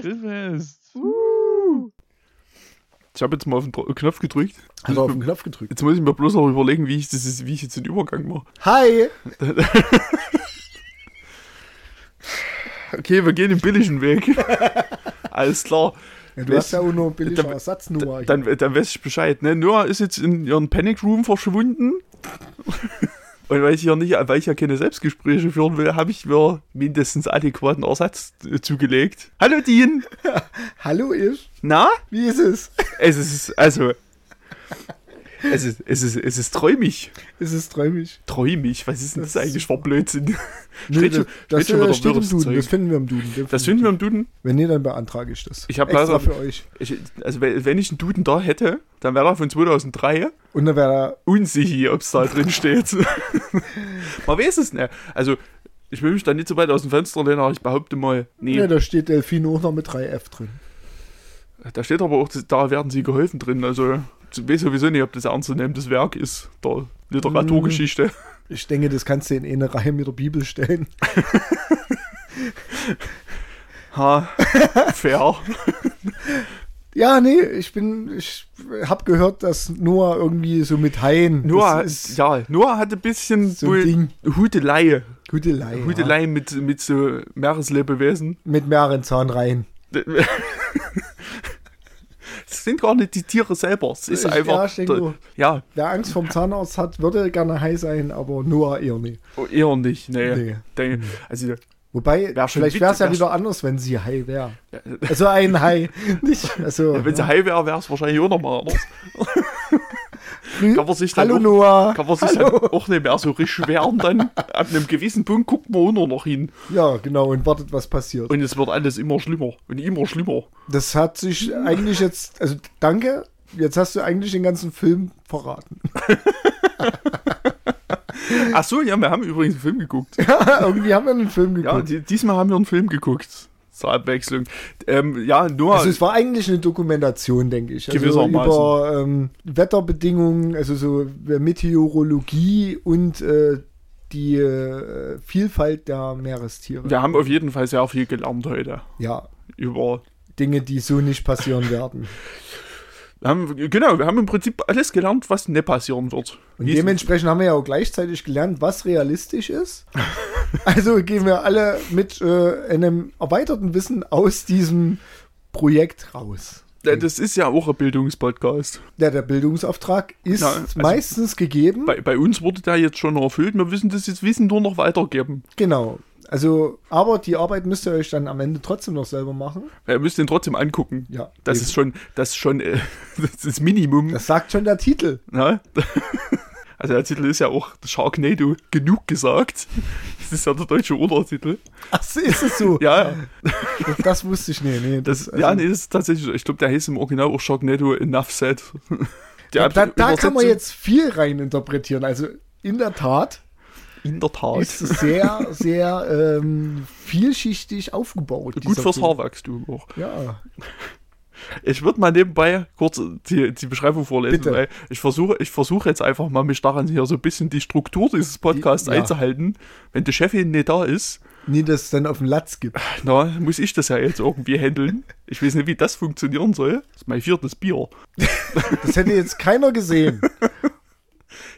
Grillfest. Grillfest. Uh. Ich habe jetzt mal auf den Knopf gedrückt. Hat er auf den Knopf gedrückt. Jetzt muss ich mir bloß noch überlegen, wie ich, das ist, wie ich jetzt den Übergang mache. Hi! Okay, wir gehen den billigen Weg. Alles klar. Ja, du Weißt- hast ja auch noch eine billige dann- Ersatznummer. hier. Dann, dann weiß ich Bescheid. Ne? Noah ist jetzt in ihren Panic Room verschwunden. Und weil ich, ja nicht, weil ich ja keine Selbstgespräche führen will, habe ich mir mindestens adäquaten Ersatz äh, zugelegt. Hallo Dean! Hallo, ich. Na? Wie ist es? Es ist, also. Es ist, es ist, es ist träumig. Es ist träumig. Träumig? Was ist denn das, Das- eigentlich für Blödsinn? Nee, Steht schon- das das steht äh, steht im Duden. Zeug. Das finden wir im Duden. Das finden wir im Duden. Wenn nee, dann beantrage ich das. Ich hab Extra leider- für euch. Ich, also, wenn ich einen Duden da hätte, dann wäre er von 2003. Und dann wäre unsicher, ob es da drin steht. Man weiß es nicht. Also, ich will mich da nicht so weit aus dem Fenster lehnen, aber ich behaupte mal, nee. Ja, da steht Delfino auch noch mit 3F drin. Da steht aber auch, da werden sie geholfen drin. Also, ich weiß sowieso nicht, ob das ernstzunehmendes Werk ist, der Literaturgeschichte. Ich denke, das kannst du in eine Reihe mit der Bibel stellen. Ha, fair. Ja, nee, ich bin, ich hab gehört, dass Noah irgendwie so mit Haien. Noah, ist ja, Noah hat ein bisschen so ein. Hudelei. Hudelei. Hudelei mit, mit so Meereslebewesen. Ja. Mit mehreren Zahnreihen. Sind gar nicht die Tiere selber. Es ist Ich- einfach. ja, ich denke der- nur. ja, Wer Angst vom Zahnarzt hat, würde gerne Hai sein, aber Noah eher nicht. eher nicht. Nee. Nee. Der- Also, Wobei, Wär vielleicht wäre es ja wieder anders, wenn sie Hai wäre. Ja. Also ein Hai. Nicht, also, wenn sie high wäre, wäre es wahrscheinlich auch nochmal anders. Kann man sich dann Hallo auch, Noah. kann man sich dann auch nicht mehr so richtig wehren dann. Ab einem gewissen Punkt guckt man auch nur noch hin. Ja, genau, und wartet, was passiert. Und es wird alles immer schlimmer und immer schlimmer. Das hat sich eigentlich jetzt, also danke, jetzt hast du eigentlich den ganzen Film verraten. Ach so, ja, wir haben übrigens einen Film geguckt. Irgendwie haben wir einen Film Ja, geguckt. die, diesmal haben wir einen Film geguckt. Zur Abwechslung. Ähm, ja, nur. Also es war eigentlich eine Dokumentation, denke ich. Also über ähm, Wetterbedingungen, also so Meteorologie und äh, die äh, Vielfalt der Meerestiere. wir haben auf jeden Fall sehr viel gelernt heute. Ja, Über. Dinge, die so nicht passieren werden. Wir haben, genau, wir haben im Prinzip alles gelernt, was nicht passieren wird. Und dementsprechend haben wir ja auch gleichzeitig gelernt, was realistisch ist. Also gehen wir alle mit äh, einem erweiterten Wissen aus diesem Projekt raus. Äh, Das ist ja auch ein Bildungspodcast. Ja, der Bildungsauftrag ist Ja, also- meistens gegeben. Bei, bei uns wurde der jetzt schon erfüllt. Wir müssen das jetzt Wissen nur noch weitergeben. Genau. Also, aber die Arbeit müsst ihr euch dann am Ende trotzdem noch selber machen. Ihr müsst den trotzdem angucken. Ja. Das eben. ist schon, das ist schon äh, das ist Minimum. Das sagt schon der Titel. Ne? Also der Titel ist ja auch Sharknado genug gesagt. Das ist ja der deutsche Untertitel. Ach, so, ist es so? Ja, ja. Das, wusste ich nicht. Nee, Das, also- ja, nee, das ist tatsächlich so. Ich glaube, der heißt im Original auch Sharknado Enough Said. Die da, da, kann man jetzt viel rein interpretieren. Also in der Tat In der Tat. ist es sehr, sehr ähm, vielschichtig aufgebaut. Gut fürs Film. Haarwachstum auch. Ja. Ich würde mal nebenbei kurz die, die Beschreibung vorlesen, Bitte. weil ich versuche, ich versuche jetzt einfach mal mich daran hier so ein bisschen die Struktur dieses Podcasts Die- ja. einzuhalten. Wenn die Chefin nicht da ist, Nie, dass es dann auf den Latz gibt. na, muss ich das ja jetzt irgendwie handeln. Ich weiß nicht, wie das funktionieren soll. Das ist mein viertes Bier. Das hätte jetzt keiner gesehen.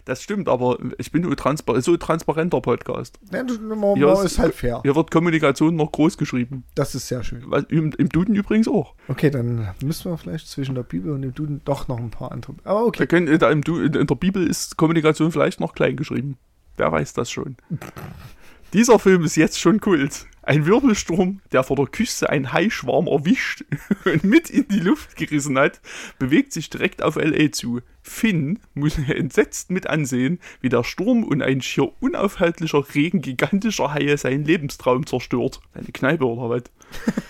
Das stimmt, aber ich bin so, transpa so ein transparenter Podcast. Ja, man, es- ist halt fair. Hier wird Kommunikation noch groß geschrieben. Das ist sehr schön. Was- Im, Im Duden übrigens auch. Okay, dann müssen wir vielleicht zwischen der Bibel und dem Duden doch noch ein paar andere. Aber okay. können, da im, Du- in, in der Bibel ist Kommunikation vielleicht noch klein geschrieben. Wer weiß das schon. Dieser Film ist jetzt schon Kult. Ein Wirbelsturm, der vor der Küste einen Haischwarm erwischt und mit in die Luft gerissen hat, bewegt sich direkt auf L.A. zu. Finn muss entsetzt mit ansehen, wie der Sturm und ein schier unaufhaltlicher Regen gigantischer Haie seinen Lebenstraum zerstört. Seine Kneipe oder was?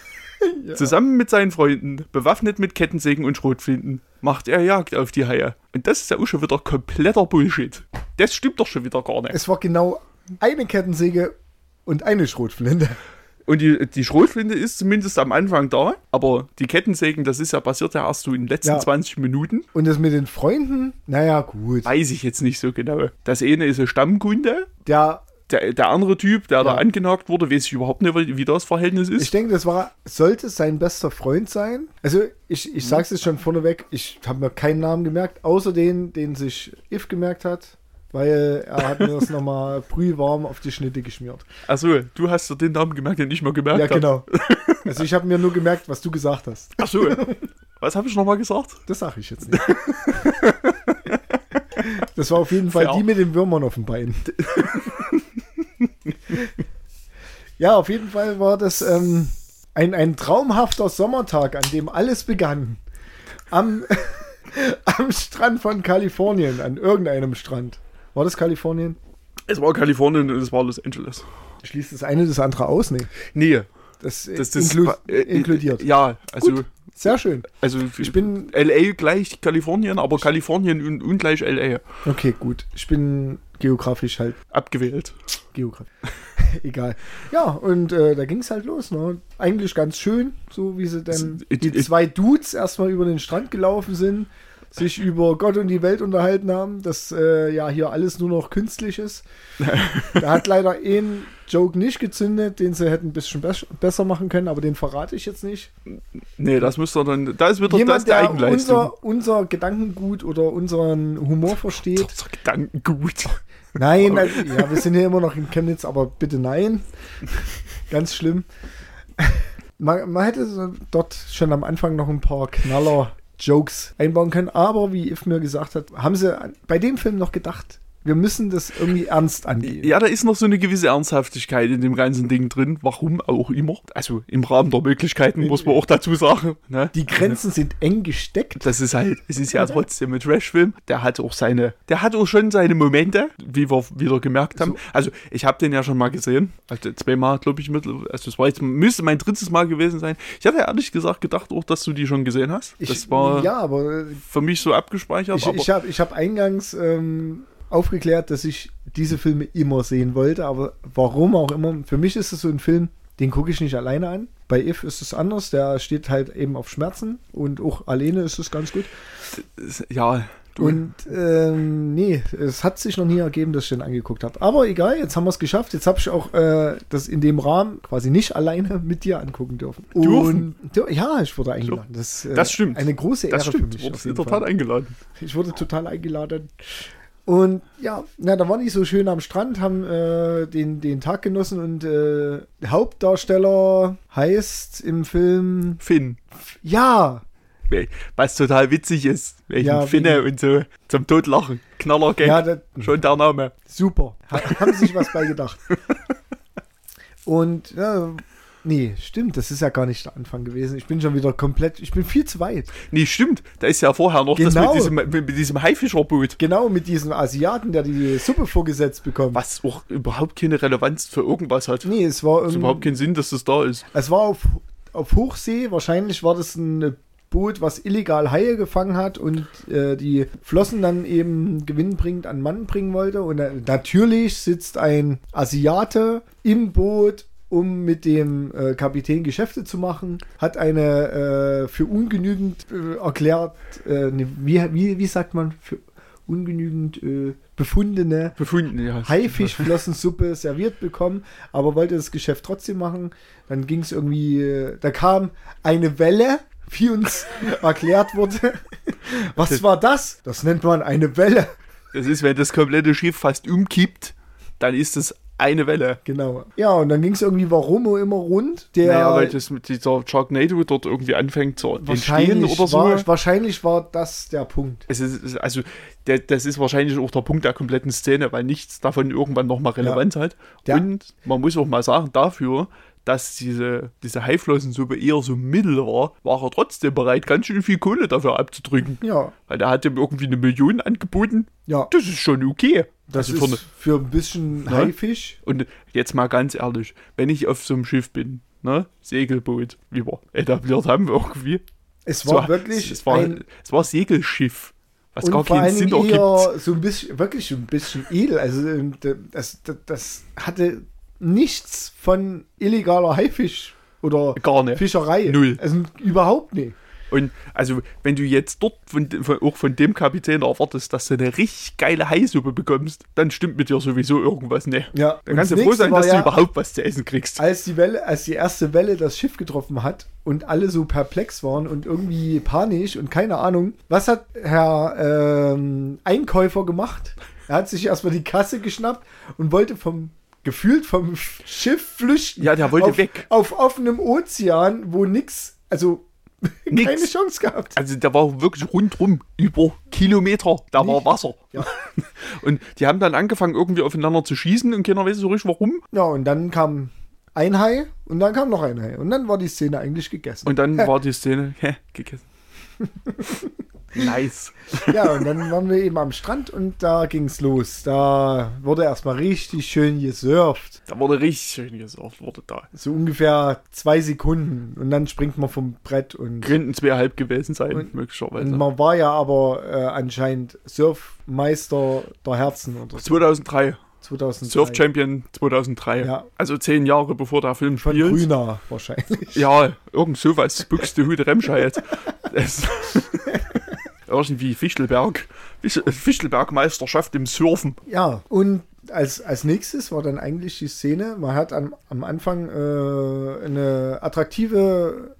Zusammen mit seinen Freunden, bewaffnet mit Kettensägen und Schrotflinten, macht er Jagd auf die Haie. Und das ist ja auch schon wieder kompletter Bullshit. Das stimmt doch schon wieder gar nicht. Es war genau eine Kettensäge und eine Schrotflinte. Und die, die Schrotflinte ist zumindest am Anfang da, aber die Kettensägen, das ist ja passiert ja erst so in den letzten Ja. 20 Minuten. Und das mit den Freunden, naja, gut. Weiß ich jetzt nicht so genau. Das eine ist ein Stammkunde, Der, der, der andere Typ, der da Ja. angenagt wurde, weiß ich überhaupt nicht, wie das Verhältnis ist. Ich denke, das war, sollte sein bester Freund sein. Also, ich, ich sag's jetzt schon vorneweg, ich habe mir keinen Namen gemerkt, außer den, den sich If gemerkt hat, weil er hat mir das nochmal brühwarm auf die Schnitte geschmiert. Achso, du hast dir den Namen gemerkt, den ich mal gemerkt Ja, habe. genau. Also, ich habe mir nur gemerkt, was du gesagt hast. Achso, was habe ich nochmal gesagt? Das sage ich jetzt nicht. Das war auf jeden Fall Fair. die mit den Würmern auf dem Bein. Ja, auf jeden Fall war das ähm, ein, ein traumhafter Sommertag, an dem alles begann. Am, am Strand von Kalifornien, an irgendeinem Strand. War das Kalifornien? Es war Kalifornien und es war Los Angeles. Schließt das eine das andere aus? Nee. Nee, Das, äh, das, das inklu äh, äh, inkludiert. Ja, also, Gut. Sehr schön. also Ich bin. LA gleich Kalifornien, aber Kalifornien ungleich LA Okay, gut. Ich bin geografisch halt abgewählt. Geografie. Egal. Ja, und äh, da ging es halt los. Ne? Eigentlich ganz schön, so wie sie dann die zwei Dudes erstmal über den Strand gelaufen sind, sich über Gott und die Welt unterhalten haben, dass äh, ja hier alles nur noch künstlich ist. da hat leider ein Joke nicht gezündet, den sie hätten ein bisschen bes besser machen können, aber den verrate ich jetzt nicht. Nee, das müsste er dann. Da ist wieder das Jemand, die der Eigenleistung. unser, unser Gedankengut oder unseren Humor versteht, Unser Gedankengut. Nein, also, ja, wir sind hier immer noch in Chemnitz, aber bitte nein. Ganz schlimm. Man, man hätte dort schon am Anfang noch ein paar Knaller-Jokes einbauen können, aber wie If mir gesagt hat, haben sie bei dem Film noch gedacht, wir müssen das irgendwie ernst angehen. Ja, da ist noch so eine gewisse Ernsthaftigkeit in dem ganzen Ding drin. Warum auch immer. Also im Rahmen der Möglichkeiten, muss man auch dazu sagen. Ne? Die Grenzen sind eng gesteckt. Das ist halt, es ist ja trotzdem ein Trashfilm. Der hat auch seine, der hat auch schon seine Momente, wie wir wieder gemerkt haben. Also ich habe den ja schon mal gesehen, also zweimal glaube ich mit, also das war jetzt müsste mein drittes Mal gewesen sein. Ich hatte ehrlich gesagt gedacht auch, dass du die schon gesehen hast. Ich, das war ja, aber äh, für mich so abgespeichert. ich, ich habe ich hab eingangs ähm, aufgeklärt, dass ich diese Filme immer sehen wollte, aber warum auch immer. Für mich ist es so ein Film, den gucke ich nicht alleine an. Bei If ist es anders, der steht halt eben auf Schmerzen und auch alleine ist es ganz gut. ja, du, Und ähm, nee, es hat sich noch nie ergeben, dass ich den angeguckt habe. Aber egal, jetzt haben wir es geschafft. Jetzt habe ich auch äh, das in dem Rahmen quasi nicht alleine mit dir angucken dürfen. Und, ja, ich wurde eingeladen. Das, äh, Das stimmt. Eine große Ehre das für stimmt. mich. Du wurdest in der. Tat eingeladen. Ich wurde total eingeladen. Und ja, na, da waren die so schön am Strand, haben äh, den, den Tag genossen und äh, der Hauptdarsteller heißt im Film, Finn. ja, Was total witzig ist, welchen Ja, Finne und so zum Totlachen. Knallergag. ja, das, Schon der Name. super. Ha, haben sich was bei gedacht. Und ja, nee, stimmt, das ist ja gar nicht der Anfang gewesen. Ich bin schon wieder komplett, ich bin viel zu weit. Nee, stimmt. Da ist ja vorher noch das Genau. mit diesem, mit, mit diesem Haifischerboot. Genau mit diesem Asiaten, der die Suppe vorgesetzt bekommt. Was auch überhaupt keine Relevanz für irgendwas hat. Nee, es war Es überhaupt keinen Sinn, dass das da ist. Es war auf, auf Hochsee, wahrscheinlich war das ein Boot, was illegal Haie gefangen hat und äh, die Flossen dann eben gewinnbringend an Mann bringen wollte. Und äh, natürlich sitzt ein Asiate im Boot, um mit dem äh, Kapitän Geschäfte zu machen, hat eine äh, für ungenügend äh, erklärt, äh, ne, wie, wie, wie sagt man, für ungenügend äh, befundene Befunden, ja. Haifischflossensuppe serviert bekommen, aber wollte das Geschäft trotzdem machen. Dann ging es irgendwie, äh, da kam eine Welle, wie uns erklärt wurde. Was war das? Das nennt man eine Welle. Das ist, wenn das komplette Schiff fast umkippt, dann ist es eine Welle. Genau. Ja, und dann ging es irgendwie, warum immer rund. Der naja, weil das mit dieser Sharknado dort irgendwie anfängt zu entstehen oder so. war, wahrscheinlich war das der Punkt. Es ist, also, der, das ist wahrscheinlich auch der Punkt der kompletten Szene, weil nichts davon irgendwann nochmal Relevanz hat. Der- Und man muss auch mal sagen, dafür, dass diese, diese Haiflossensuppe eher so mittel war, war er trotzdem bereit, ganz schön viel Kohle dafür abzudrücken. Ja, Weil der hat ihm irgendwie eine Million angeboten. ja. Das ist schon okay. Das Also ist für ein bisschen Haifisch. Und jetzt mal ganz ehrlich, wenn ich auf so einem Schiff bin, ne, Segelboot, wie wir etabliert haben irgendwie. Es war so, wirklich es war, ein es war Segelschiff, was und gar keinen Sinn ergibt. so ein bisschen, wirklich ein bisschen edel. Also ähm, das, das, hatte nichts von illegaler Haifisch oder. Fischerei. Null. Also überhaupt nicht. Und also, wenn du jetzt dort von, von, auch von dem Kapitän erwartest, dass du eine richtig geile Haisuppe bekommst, dann stimmt mit dir sowieso irgendwas ne. Ja, Dann und kannst du froh sein, dass du ja- überhaupt was zu essen kriegst. als die Welle, als die erste Welle das Schiff getroffen hat und alle so perplex waren und irgendwie panisch und keine Ahnung, was hat Herr ähm, Einkäufer gemacht? Er hat sich erstmal die Kasse geschnappt und wollte vom gefühlt vom Schiff flüchten. Ja, der wollte auf, weg. Auf offenem Ozean, wo nix, also Nix. keine Chance gehabt. Also da war wirklich rundrum über Kilometer, da war Wasser. Ja. Und die haben dann angefangen irgendwie aufeinander zu schießen und keiner weiß so richtig warum. Ja, und dann kam ein Hai und dann kam noch ein Hai und dann war die Szene eigentlich gegessen. Und dann war die Szene, hä, gegessen. Nice. Ja, und dann waren wir eben am Strand und da ging's los. Da wurde erstmal richtig schön gesurft. Da wurde richtig schön gesurft, wurde da. So ungefähr zwei Sekunden. Und dann springt man vom Brett und, Könnten zweieinhalb gewesen sein, Und- möglicherweise. und man war ja aber äh, anscheinend Surfmeister der Herzen oder so. 2003, 2003. Surf Champion 2003. Ja. Also zehn Jahre bevor der Film Von spielt. Grüner wahrscheinlich. Ja, irgend sowas. Buxtehude Remscheid. Irgendwie Fichtelberg. Fichtelberg-Meisterschaft im Surfen. Ja, und als, als nächstes war dann eigentlich die Szene, man hat am, am Anfang äh, eine attraktive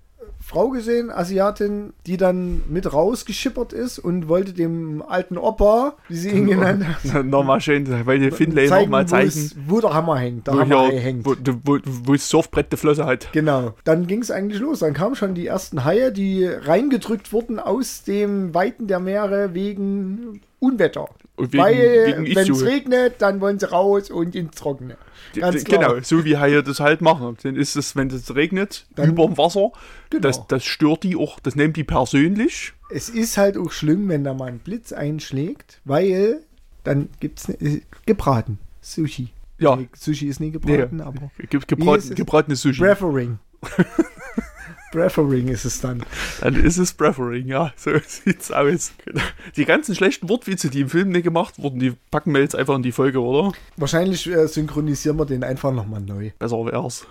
Frau gesehen, Asiatin, die dann mit rausgeschippert ist und wollte dem alten Opa, wie sie ihn genannt hat, Nochmal schön, weil die Finlay nochmal wo, zeigen, wo der Hammer hängt. Der wo, Hammer hier, hängt. wo, wo, wo das Surfbrett die Flosse hat. Genau. Dann ging es eigentlich los. Dann kamen schon die ersten Haie, die reingedrückt wurden aus dem Weiten der Meere wegen Unwetter. Wegen, Weil, wenn es regnet, dann wollen sie raus und ins Trockene. Ganz klar. Genau, so wie Haie das halt machen. Dann ist es, wenn es regnet, Dann- über dem Wasser, Genau. das, das stört die auch, das nimmt die persönlich. Es ist halt auch schlimm, wenn da mal ein Blitz einschlägt, weil dann gibt es ne, gebraten. Sushi. Ja. Nee, Sushi ist nie Nee, gebraten, aber ge Wie gebrat, ist es? gebratenes Sushi. Brethering. Brethering ist es dann. Dann ist es Brethering, ja, so sieht's aus. Die ganzen schlechten Wortwitze, die im Film nicht gemacht wurden, die packen wir jetzt einfach in die Folge, oder? Wahrscheinlich äh, synchronisieren wir den einfach nochmal neu. Besser wär's.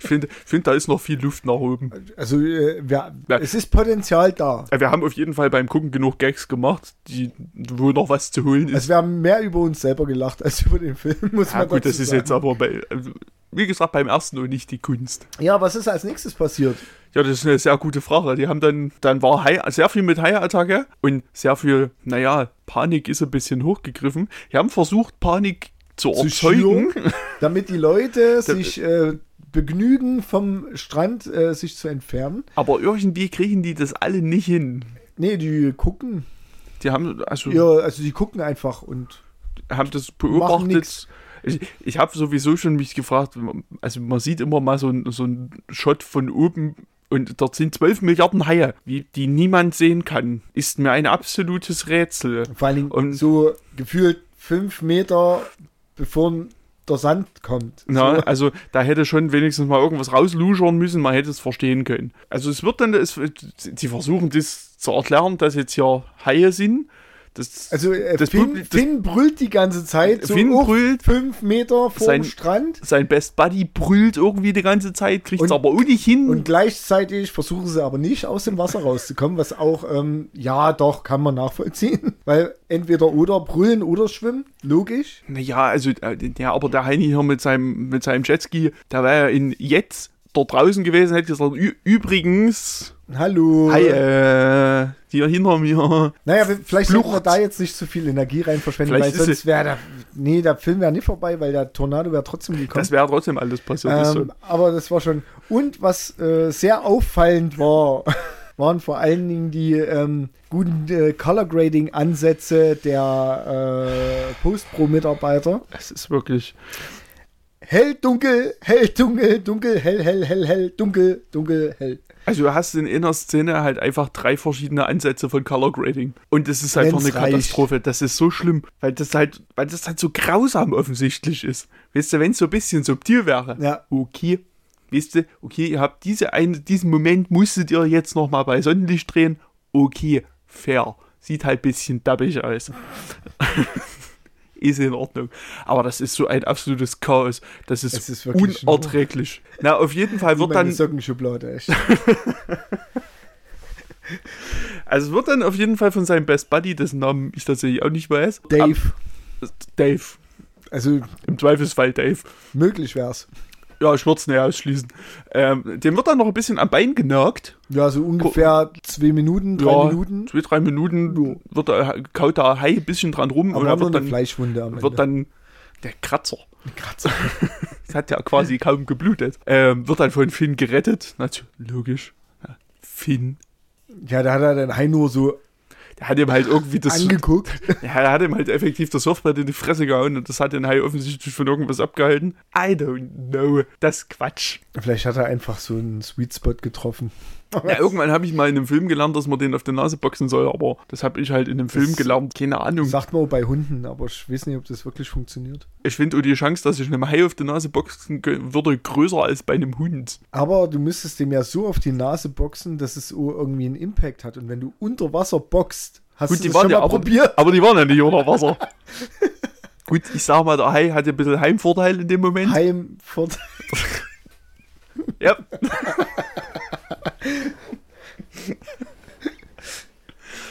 ich finde, find, da ist noch viel Luft nach oben. Also äh, wir, Ja. es ist Potenzial da. Äh, Wir haben auf jeden Fall beim Gucken genug Gags gemacht, die, wo noch was zu holen ist. Also wir haben mehr über uns selber gelacht als über den Film, muss ja, man gut, das ist sagen. jetzt aber bei, also, wie gesagt, beim ersten und nicht die Kunst. Ja, was ist als nächstes passiert? Ja, das ist eine sehr gute Frage. Die haben dann, dann war Hai, sehr viel mit Hai-Attacke und sehr viel, naja, Panik ist ein bisschen hochgegriffen. Die haben versucht, Panik zu Zu erzeugen. Damit die Leute sich äh, begnügen, vom Strand äh, sich zu entfernen. Aber irgendwie kriegen die das alle nicht hin. Nee, die gucken. Die haben, also, Ja, also die gucken einfach und haben das Machen beobachtet. Ich, ich habe sowieso schon mich gefragt, also man sieht immer mal so, so einen Shot von oben und dort sind 12 Milliarden Haie, wie, die niemand sehen kann. Ist mir ein absolutes Rätsel. vor Dingen Und- so gefühlt fünf Meter bevor der Sand kommt. Na, So. also da hätte schon wenigstens mal irgendwas rausluschern müssen, man hätte es verstehen können. Also es wird dann, es, sie versuchen das zu erklären, dass jetzt hier Haie sind. Das, Also äh, das Finn, Publi- Finn brüllt die ganze Zeit, so Finn brüllt. fünf Meter vor Sein- dem Strand. sein Best Buddy brüllt irgendwie die ganze Zeit, kriegt es aber auch nicht hin. Und gleichzeitig versuchen sie aber nicht aus dem Wasser rauszukommen, was auch, ähm, ja, doch, kann man nachvollziehen. Weil entweder oder brüllen oder schwimmen, logisch. Naja, also, äh, ja, aber der Heini hier mit seinem, mit seinem Jetski, der wäre ja in jetzt dort draußen gewesen, hätte gesagt, "Ü- übrigens, Hallo. hi, äh, hier hinter mir. Naja, vielleicht sollten wir da jetzt nicht zu viel Energie rein verschwenden, Vielleicht weil sonst wäre der, nee, der Film wäre nicht vorbei, weil der Tornado wäre trotzdem gekommen. Das wäre trotzdem alles passiert. Ähm, aber das war schon. Und was äh, sehr auffallend war, waren vor allen Dingen die ähm, guten äh, Color Grading Ansätze der äh, Post-Pro-Mitarbeiter. Es ist wirklich, Hell, dunkel, hell, dunkel, dunkel, hell, hell, hell, hell, dunkel, dunkel, hell. also du hast in einer Szene halt einfach drei verschiedene Ansätze von Color Grading. Und das ist einfach eine. Katastrophe. Das ist so schlimm, weil das halt, weil das halt so grausam offensichtlich ist. Weißt du, wenn es so ein bisschen subtil wäre, Ja. okay, weißt du, okay, ihr habt diese eine, diesen Moment musstet ihr jetzt nochmal bei Sonnenlicht drehen, okay, fair. Sieht halt ein bisschen dappig aus. ist in Ordnung. Aber das ist so ein absolutes Chaos. Das ist, ist wirklich unerträglich. Na, auf jeden Fall wird dann, Sockenschublade, echt. Also es wird dann auf jeden Fall von seinem Best Buddy, dessen Namen ich tatsächlich auch nicht weiß. Dave. Ab, Dave. Also Im Zweifelsfall Dave. möglich wär's. Ja, ich würde es näher ausschließen. Ähm, dem wird dann noch ein bisschen am Bein genagt. Ja, so ungefähr zwei Minuten, drei ja, Minuten. Zwei, drei Minuten wird der, kaut der Hai ein bisschen dran rum Aber und nur wird dann, Fleischwunde am Ende. wird dann der Kratzer. Kratzer. Das hat ja quasi kaum geblutet. Ähm, wird dann von Finn gerettet. Natürlich, logisch. Ja, Finn. Ja, da hat er den Hai nur so Der hat ihm halt irgendwie das. angeguckt. Ja, er hat ihm halt effektiv das Surfbrett in die Fresse gehauen und das hat den Hai offensichtlich von irgendwas abgehalten. I don't know. Das ist Quatsch. Vielleicht hat er einfach so einen Sweet Spot getroffen. Ja, irgendwann habe ich mal in einem Film gelernt, dass man den auf die Nase boxen soll, aber das habe ich halt in einem Film Das- gelernt. Keine Ahnung. Sagt man auch bei Hunden, aber ich weiß nicht, ob das wirklich funktioniert. Ich finde auch die Chance, dass ich einem Hai auf die Nase boxen würde, größer als bei einem Hund. Aber du müsstest dem ja so auf die Nase boxen, dass es irgendwie einen Impact hat. Und wenn du unter Wasser boxt, hast Gut, du die das schon ja mal aber, probiert? aber die waren ja nicht unter Wasser. Gut, ich sag mal, der Hai hatte ein bisschen Heimvorteil in dem Moment. Heim fort. Ja.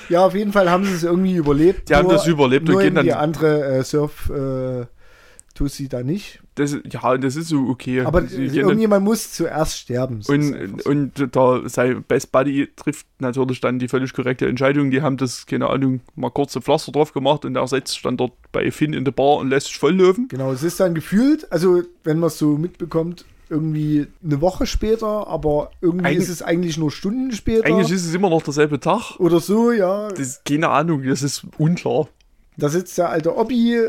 Ja, auf jeden Fall haben sie es irgendwie überlebt. Die haben das überlebt und nur gehen eben dann- die andere äh, Surf äh, Tussi da nicht. Das, ja, das ist so okay. Aber Sie gehen irgendjemand muss zuerst sterben. Einfach Und, so. und der, sein Best Buddy trifft natürlich dann die völlig korrekte Entscheidung. Die haben das, keine Ahnung, mal kurze Pflaster drauf gemacht und er sitzt dann dort bei Finn in der Bar und lässt sich volllaufen. Genau, es ist dann gefühlt, also wenn man es so mitbekommt, irgendwie eine Woche später, aber irgendwie Eig- ist es eigentlich nur Stunden später. Eigentlich ist es immer noch derselbe Tag. oder so, ja. Das ist keine Ahnung, das ist unklar. Da sitzt der alte Obbi,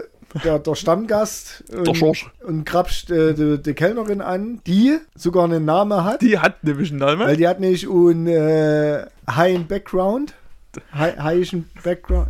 der, der Stammgast, Der und, Schorsch. und krapscht äh, die, die Kellnerin an, die sogar einen Namen hat, Die hat nämlich einen Namen. weil die hat nämlich einen äh, High Background. High, highischen Background.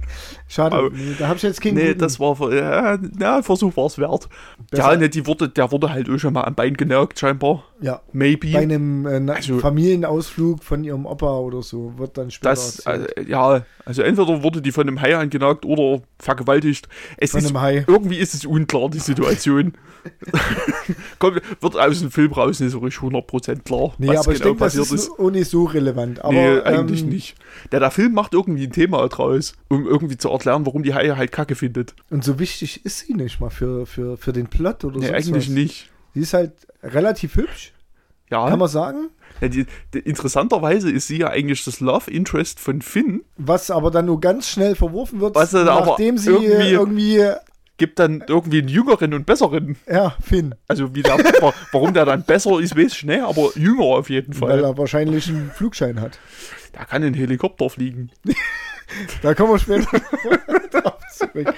Schade, Oh. nee, da habe ich jetzt keinen Nee, guten. das war, ja, ja Versuch war es wert. Besser- Ja, ne, die wurde, der wurde halt auch schon mal am Bein genagt, scheinbar. ja, Maybe. bei einem äh, Also- Familienausflug von ihrem Opa oder so wird dann später das, äh, ja, also entweder wurde die von einem Hai angenagt oder vergewaltigt. Es Von ist, einem Hai. Irgendwie ist es unklar, die Situation. Kommt, wird aus dem Film raus nicht so richtig 100% klar, Nee, aber ich genau denke, das ist auch nicht so relevant. Aber, nee, eigentlich ähm, nicht. Der, der Film macht irgendwie ein Thema draus, um irgendwie zu erklären, warum die Haie halt Kacke findet. Und so wichtig ist sie nicht mal für, für, für den Plot oder Nee, so. eigentlich was. nicht. Sie ist halt relativ hübsch, Ja, kann man sagen. ja die, die, interessanterweise ist sie ja eigentlich das Love Interest von Finn. Was aber dann nur ganz schnell verworfen wird, Was nachdem sie irgendwie- irgendwie, Gibt dann irgendwie einen jüngeren und besseren. ja, Finn, Also wie der, wa- warum der dann besser ist, weiß ich nicht, aber jünger auf jeden weil Fall. er wahrscheinlich einen Flugschein hat. Der kann in Helikopter fliegen. Da kommen wir später drauf zurück.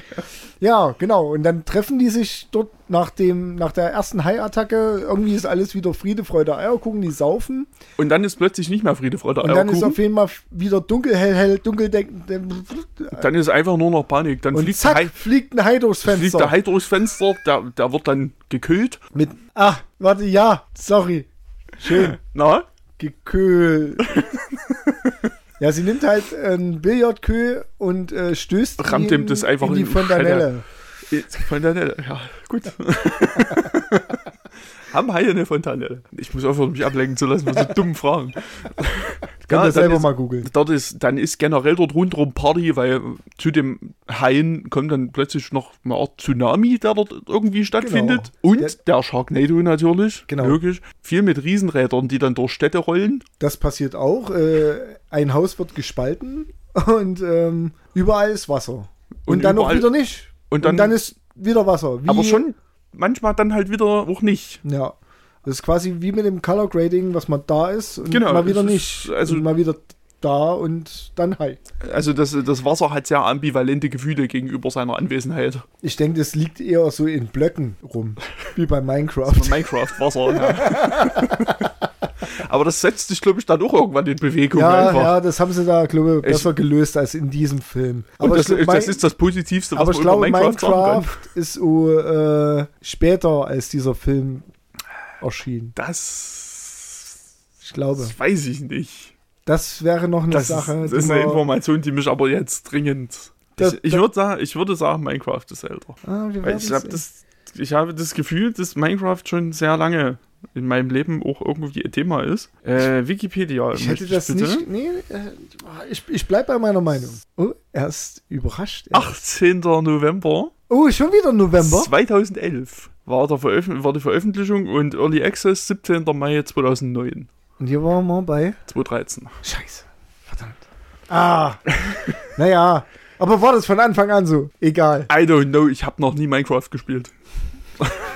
Ja, genau. Und dann treffen die sich dort nach, dem, nach der ersten Hai-Attacke. Irgendwie ist alles wieder Friede, Freude, Eierkuchen. Die saufen. Und dann ist plötzlich nicht mehr Friede, Freude, Und dann ist Eierkuchen. auf jeden Fall wieder dunkel, hell, hell, dunkel. Dann ist einfach nur noch Panik. Dann Und fliegt, zack, Hai, fliegt ein Hai durchs Fenster. fliegt der Hai durchs Fenster, der, der wird dann gekühlt. Mit, ah, warte, ja, sorry. Schön. Na? Gekühlt. ja, sie nimmt halt ein Billardkö und äh, stößt Rammt ihn ihm das einfach in die Fontanelle. Fontanelle, ja, gut. Haben Haie eine Fontanelle? Ich muss aufhören, mich ablenken zu lassen mit so dummen Fragen. Könnt ihr dann selber ist, mal googeln. Dort ist, dann ist generell dort rundherum Party, weil zu dem Haien kommt dann plötzlich noch eine Art Tsunami, der dort irgendwie stattfindet. Und Der- der, Sharknado natürlich. Genau. Logisch. Viel mit Riesenrädern, die dann durch Städte rollen. Das passiert auch. Äh, ein Haus wird gespalten und ähm, überall ist Wasser. Und, Und dann auch überall- wieder nicht. und dann- ist wieder Wasser. Wie, Aber schon manchmal dann halt wieder auch nicht. Ja. Das ist quasi wie mit dem Color Grading, was mal da ist und Genau, mal wieder ist- nicht. also- und mal wieder da und dann hi. Also das, das Wasser hat sehr ambivalente Gefühle gegenüber seiner Anwesenheit. Ich denke, das liegt eher so in Blöcken rum, wie bei Minecraft. Minecraft-Wasser. ja. Aber das setzt sich, glaube ich, dann auch irgendwann in Bewegung Ja, einfach. ja, das haben sie da, glaube ich, Ich- besser gelöst als in diesem Film. Aber das, ich, glaub, das ist das Positivste, was aber man ich glaube, Minecraft. Minecraft ist äh, später als dieser Film erschien. Das, Ich glaube. das weiß ich nicht. Das wäre noch eine Das, Sache. ist, das ist eine Information, die mich aber jetzt dringend... Das- ich, ich, würde sagen, ich würde sagen, Minecraft ist älter. Ah, ich, hab das, ich habe das Gefühl, dass Minecraft schon sehr lange in meinem Leben auch irgendwie ein Thema ist. Äh, Wikipedia. Ich hätte das bitte. nicht. Nee, äh, ich, ich bleib bei meiner Meinung. Oh, er ist überrascht. Er- 18. November Oh, schon wieder November? 2011 war, der Veröf war die Veröffentlichung und Early Access 17. Mai 2009. Und hier waren wir bei. 2013. Scheiße. Verdammt. Ah. naja. Aber war das von Anfang an so? Egal. I don't know, ich habe noch nie Minecraft gespielt.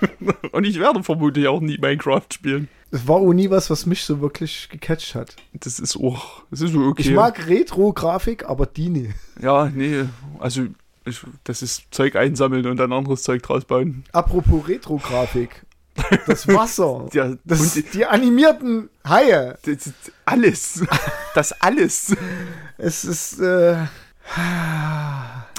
und ich werde vermutlich auch nie Minecraft spielen. Es war auch nie was, was mich so wirklich gecatcht hat. Das ist auch, das ist okay. Ich mag Retro-Grafik, aber die nie. Ja, nee, also ich, das ist Zeug einsammeln und dann anderes Zeug draus bauen. Apropos Retro-Grafik. Das Wasser. Ja, Das, und die, die animierten Haie. das, alles. Das alles. Es ist, äh,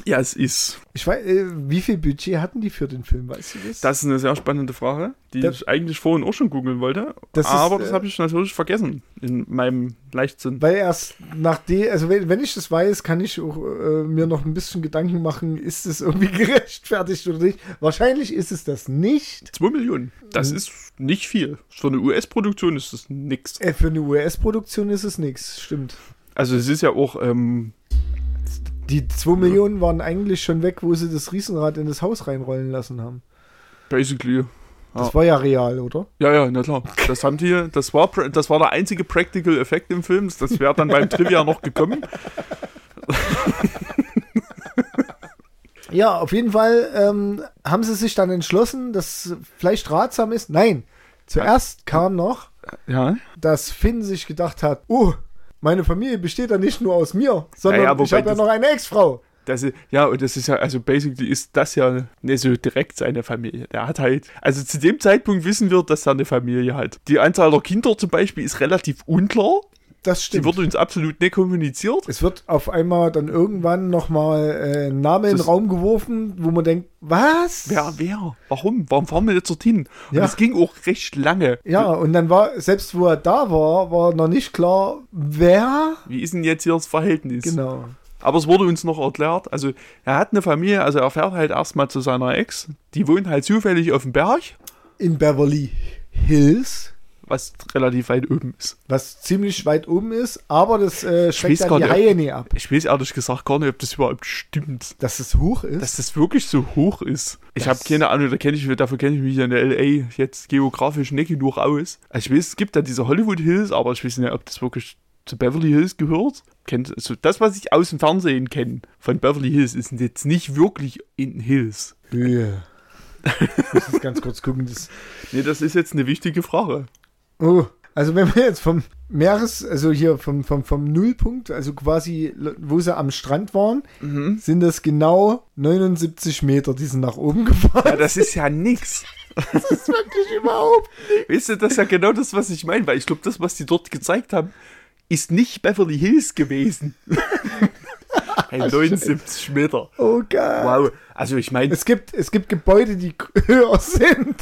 Ja, es ist. ich weiß, äh, wie viel Budget hatten die für den Film, weißt du das? Das ist eine sehr spannende Frage, die Das- ich eigentlich vorhin auch schon googeln wollte. Das ist, aber äh, das habe ich natürlich vergessen in meinem Leichtsinn. Weil erst nach dem, also wenn, wenn ich das weiß, kann ich auch, äh, mir noch ein bisschen Gedanken machen, ist es irgendwie gerechtfertigt oder nicht. Wahrscheinlich ist es das nicht. 2 Millionen. Das ist nicht viel. Für eine US-Produktion ist das nix. Äh, für eine US-Produktion ist es nichts, stimmt. Also es ist ja auch, ähm, Die 2 Millionen waren eigentlich schon weg, wo sie das Riesenrad in das Haus reinrollen lassen haben. basically. Das Ja. war ja real, oder? Ja, ja, na klar. Das haben die, das war, das war der einzige Practical Effekt im Film. Das wäre dann beim Trivia noch gekommen. Ja, auf jeden Fall ähm, haben sie sich dann entschlossen, dass vielleicht ratsam ist. Nein, zuerst kam noch, Ja. dass Finn sich gedacht hat, oh, meine Familie besteht ja nicht nur aus mir, sondern Ja, ja, ich habe ja noch eine Ex-Frau. Das ist, ja, und das ist ja, also basically ist das ja nicht so direkt seine Familie. Der hat halt, also zu dem Zeitpunkt wissen wir, dass er eine Familie hat. Die Anzahl der Kinder zum Beispiel ist relativ unklar. Das Die stimmt. wird uns absolut nicht kommuniziert. es wird auf einmal dann irgendwann nochmal äh, ein Name in den Raum geworfen, wo man denkt, was? Wer, wer? Warum? Warum fahren wir jetzt dorthin? Und Ja. es ging auch recht lange. Ja, und dann war, selbst wo er da war, war noch nicht klar, wer. Wie ist denn jetzt hier das Verhältnis? Genau. Aber es wurde uns noch erklärt, also er hat eine Familie, also er fährt halt erstmal zu seiner Ex, die wohnt halt zufällig auf dem Berg, In Beverly Hills, was relativ weit oben ist. was ziemlich weit oben ist, aber das äh, schmeckt gar die nicht, Haie nie ab. Ich weiß ehrlich gesagt gar nicht, ob das überhaupt stimmt. Dass es hoch ist. Dass das wirklich so hoch ist. Ich habe keine Ahnung, da kenn ich, dafür kenne ich mich in der LA jetzt geografisch nicht genug aus. Also ich weiß, es gibt da diese Hollywood Hills, aber ich weiß nicht, ob das wirklich zu Beverly Hills gehört. Kennt, also das, was ich aus dem Fernsehen kenne von Beverly Hills, ist jetzt nicht wirklich in Hills. Böe. Ich muss jetzt ganz kurz gucken. Das, Nee, das ist jetzt eine wichtige Frage. Oh, also wenn wir jetzt vom Meeres, also hier vom, vom, vom Nullpunkt, also quasi, wo sie am Strand waren, Mhm. sind das genau 79 Meter, die sind nach oben gefahren. Ja, das ist ja nix. Das ist wirklich überhaupt. Weißt du, das ist ja genau das, was ich meine, weil ich glaube, das, was die dort gezeigt haben, ist nicht Beverly Hills gewesen. hey, 79 Meter. Oh Gott. Wow. Also ich meine, Es gibt, es gibt Gebäude, die höher sind.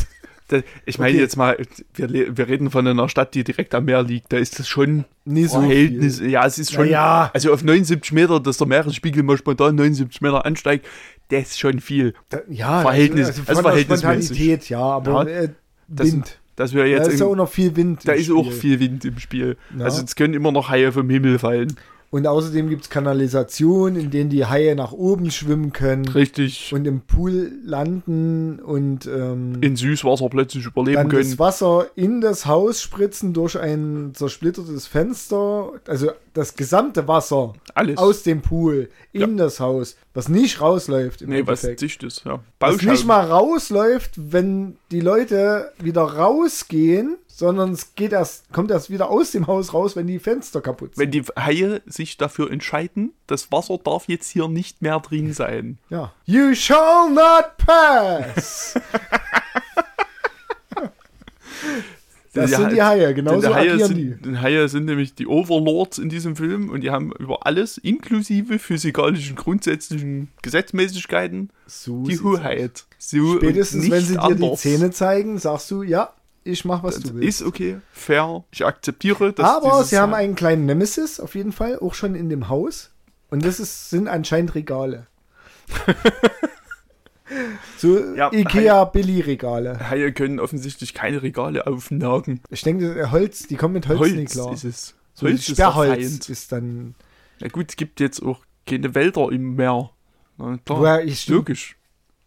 Da- ich meine Okay. jetzt mal, wir, wir reden von einer Stadt, die direkt am Meer liegt. Da ist das schon Nie so Verhältnis. viel. Ja, es ist schon. ja. Also auf 79 Meter, dass der Meeresspiegel mal spontan 79 Meter ansteigt, das ist schon viel. Da, ja, Verhältnis- also, also der verhältnismäßig. Ja, aber Ja, äh, das- Wind. Dass wir Da jetzt. ist ja im- auch noch viel Wind. da ist auch Spiel. viel Wind im Spiel. Ja. Also es können immer noch Haie vom Himmel fallen. Und außerdem gibt es Kanalisationen, in denen die Haie nach oben schwimmen können Richtig. und im Pool landen und ähm, in Süßwasser plötzlich überleben dann können. das Wasser in das Haus spritzen durch ein zersplittertes Fenster. Also das gesamte Wasser Alles. aus dem Pool in das Haus, was nicht rausläuft im nee, was Endeffekt. dicht ist, ja. Was nicht mal rausläuft, wenn die Leute wieder rausgehen, sondern es geht erst, kommt erst wieder aus dem Haus raus, wenn die Fenster kaputt sind. Wenn die Haie sich dafür entscheiden, das Wasser darf jetzt hier nicht mehr drin sein. Ja. You shall not pass! Das Die sind die Haie, genauso die Haie agieren sind, die. die Haie sind nämlich die Overlords in diesem Film und die haben über alles, inklusive physikalischen grundsätzlichen Gesetzmäßigkeiten, So die Hoheit. So Spätestens, wenn sie dir die. Zähne zeigen, sagst du, ja, ich mach, was Das du willst. ist okay, fair, ich akzeptiere das. Aber sie haben einen kleinen Nemesis, auf jeden Fall, auch schon in dem Haus. Und das ist, sind anscheinend Regale. So Ja, Ikea-Billy-Regale. Haie können offensichtlich keine Regale aufnagen. Ich denke, Holz, die kommen mit Holz, Holz nicht klar. ist es. so Holz ist Sperrholz ist dann. Na gut, es gibt jetzt auch keine Wälder im Meer. Na klar, Woher ich logisch.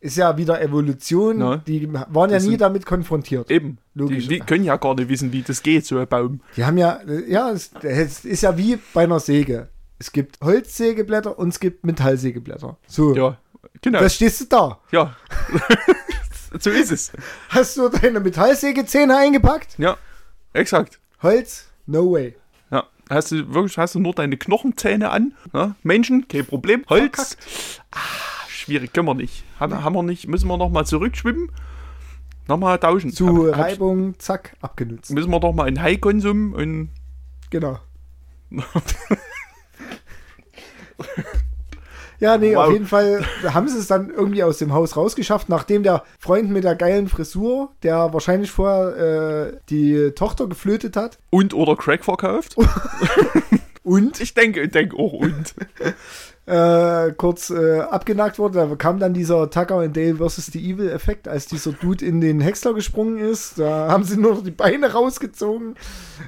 Ist ja wieder Evolution. Na, die waren ja das nie sind- damit konfrontiert. Eben. Logisch. Die, die können ja gar nicht wissen, wie das geht, so ein Baum. Die haben ja, ja, es, es ist ja wie bei einer Säge. Es gibt Holzsägeblätter und es gibt Metallsägeblätter. So, Ja, genau. da stehst du da. ja. so ist es. Hast du deine Metallsägezähne eingepackt? Ja, exakt. Holz? No way. Ja, hast du wirklich, hast du nur deine Knochenzähne an? Ja? Menschen, kein Problem. Holz, ah, schwierig, können wir nicht. Haben, haben wir nicht, müssen wir nochmal zurückschwimmen? Nochmal tauschen. Zu Hab- hab- Reibung, zack, abgenutzt. Müssen wir doch mal in High-Konsum und Genau. ja, nee, Wow. auf jeden Fall haben sie es dann irgendwie aus dem Haus rausgeschafft, nachdem der Freund mit der geilen Frisur, der wahrscheinlich vorher äh, die Tochter geflötet hat, und oder Crack verkauft. und Ich denke, ich denke auch und. äh, kurz äh, abgenagt wurde. Da kam dann dieser Tucker und Dale vs. The Evil Effekt, als dieser Dude in den Häcksler gesprungen ist. Da haben sie nur noch die Beine rausgezogen.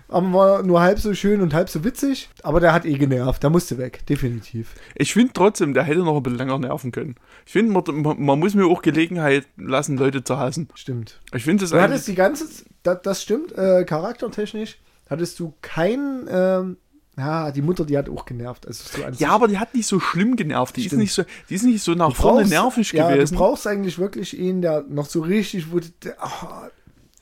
Aber war nur halb so schön und halb so witzig. Aber der hat eh genervt. Der musste weg, definitiv. Ich finde trotzdem, der hätte noch ein bisschen länger nerven können. Ich finde, man, man, muss mir auch Gelegenheit lassen, Leute zu hassen. Stimmt. Ich finde das Du hattest eigentlich. die ganze, das, das stimmt, äh, charaktertechnisch hattest du keinen, ähm, ja, die Mutter, die hat auch genervt. Also so. Ja, aber die hat nicht so schlimm genervt. Die ist nicht so, die ist nicht so nach Du vorne brauchst- nervig ja, gewesen. Du brauchst eigentlich wirklich einen, der noch so richtig, wo, der, ah,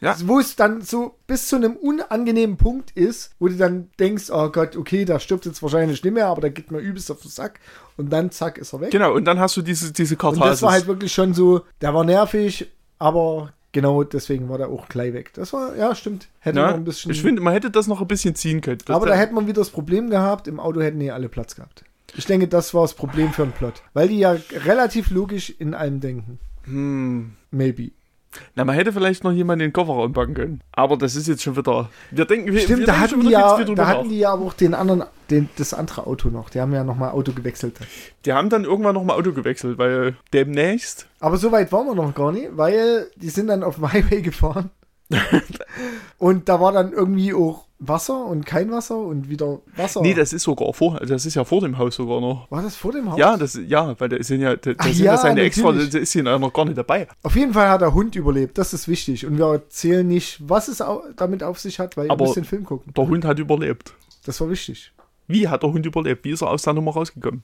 Ja. wo es dann so bis zu einem unangenehmen Punkt ist, wo du dann denkst, oh Gott, okay, da stirbt jetzt wahrscheinlich nicht mehr, aber da geht mir übelst auf den Sack und dann zack, ist er weg. Genau, und dann hast du diese, diese und Katharsis. das war halt wirklich schon so, der war nervig, aber genau deswegen war der auch gleich weg. Das war, ja, stimmt. Hätte ja, noch ein bisschen. ich finde, man hätte das noch ein bisschen ziehen können. Aber da hätte man wieder das Problem gehabt, im Auto hätten die alle Platz gehabt. Ich denke, das war das Problem für den Plot. Weil die ja relativ logisch in allem denken. hm, Maybe. Na, man hätte vielleicht noch jemanden in den Kofferraum packen können. Aber das ist jetzt schon wieder. Wir denken, wir, Stimmt, wir da denken hatten, die ja, da nach. hatten die ja aber auch den anderen, den, das andere Auto noch. Die haben ja nochmal Auto gewechselt. Die haben dann irgendwann noch mal Auto gewechselt, weil demnächst. Aber so weit waren wir noch gar nicht, weil die sind dann auf dem Highway gefahren. und da war dann irgendwie auch Wasser und kein Wasser und wieder Wasser. Nee, das ist sogar vor, das ist ja vor dem Haus sogar noch. war das vor dem Haus? Ja, das, ja, weil da sind ja, da, da sind ja, seine Extra, natürlich. da ist ja noch gar nicht dabei. Auf jeden Fall hat der Hund überlebt, das ist wichtig. Und wir erzählen nicht, was es damit auf sich hat, weil ihr Aber- müsst den Film gucken. Der Hund hat überlebt. Das war wichtig. Wie hat der Hund überlebt? Wie ist er aus der Nummer rausgekommen?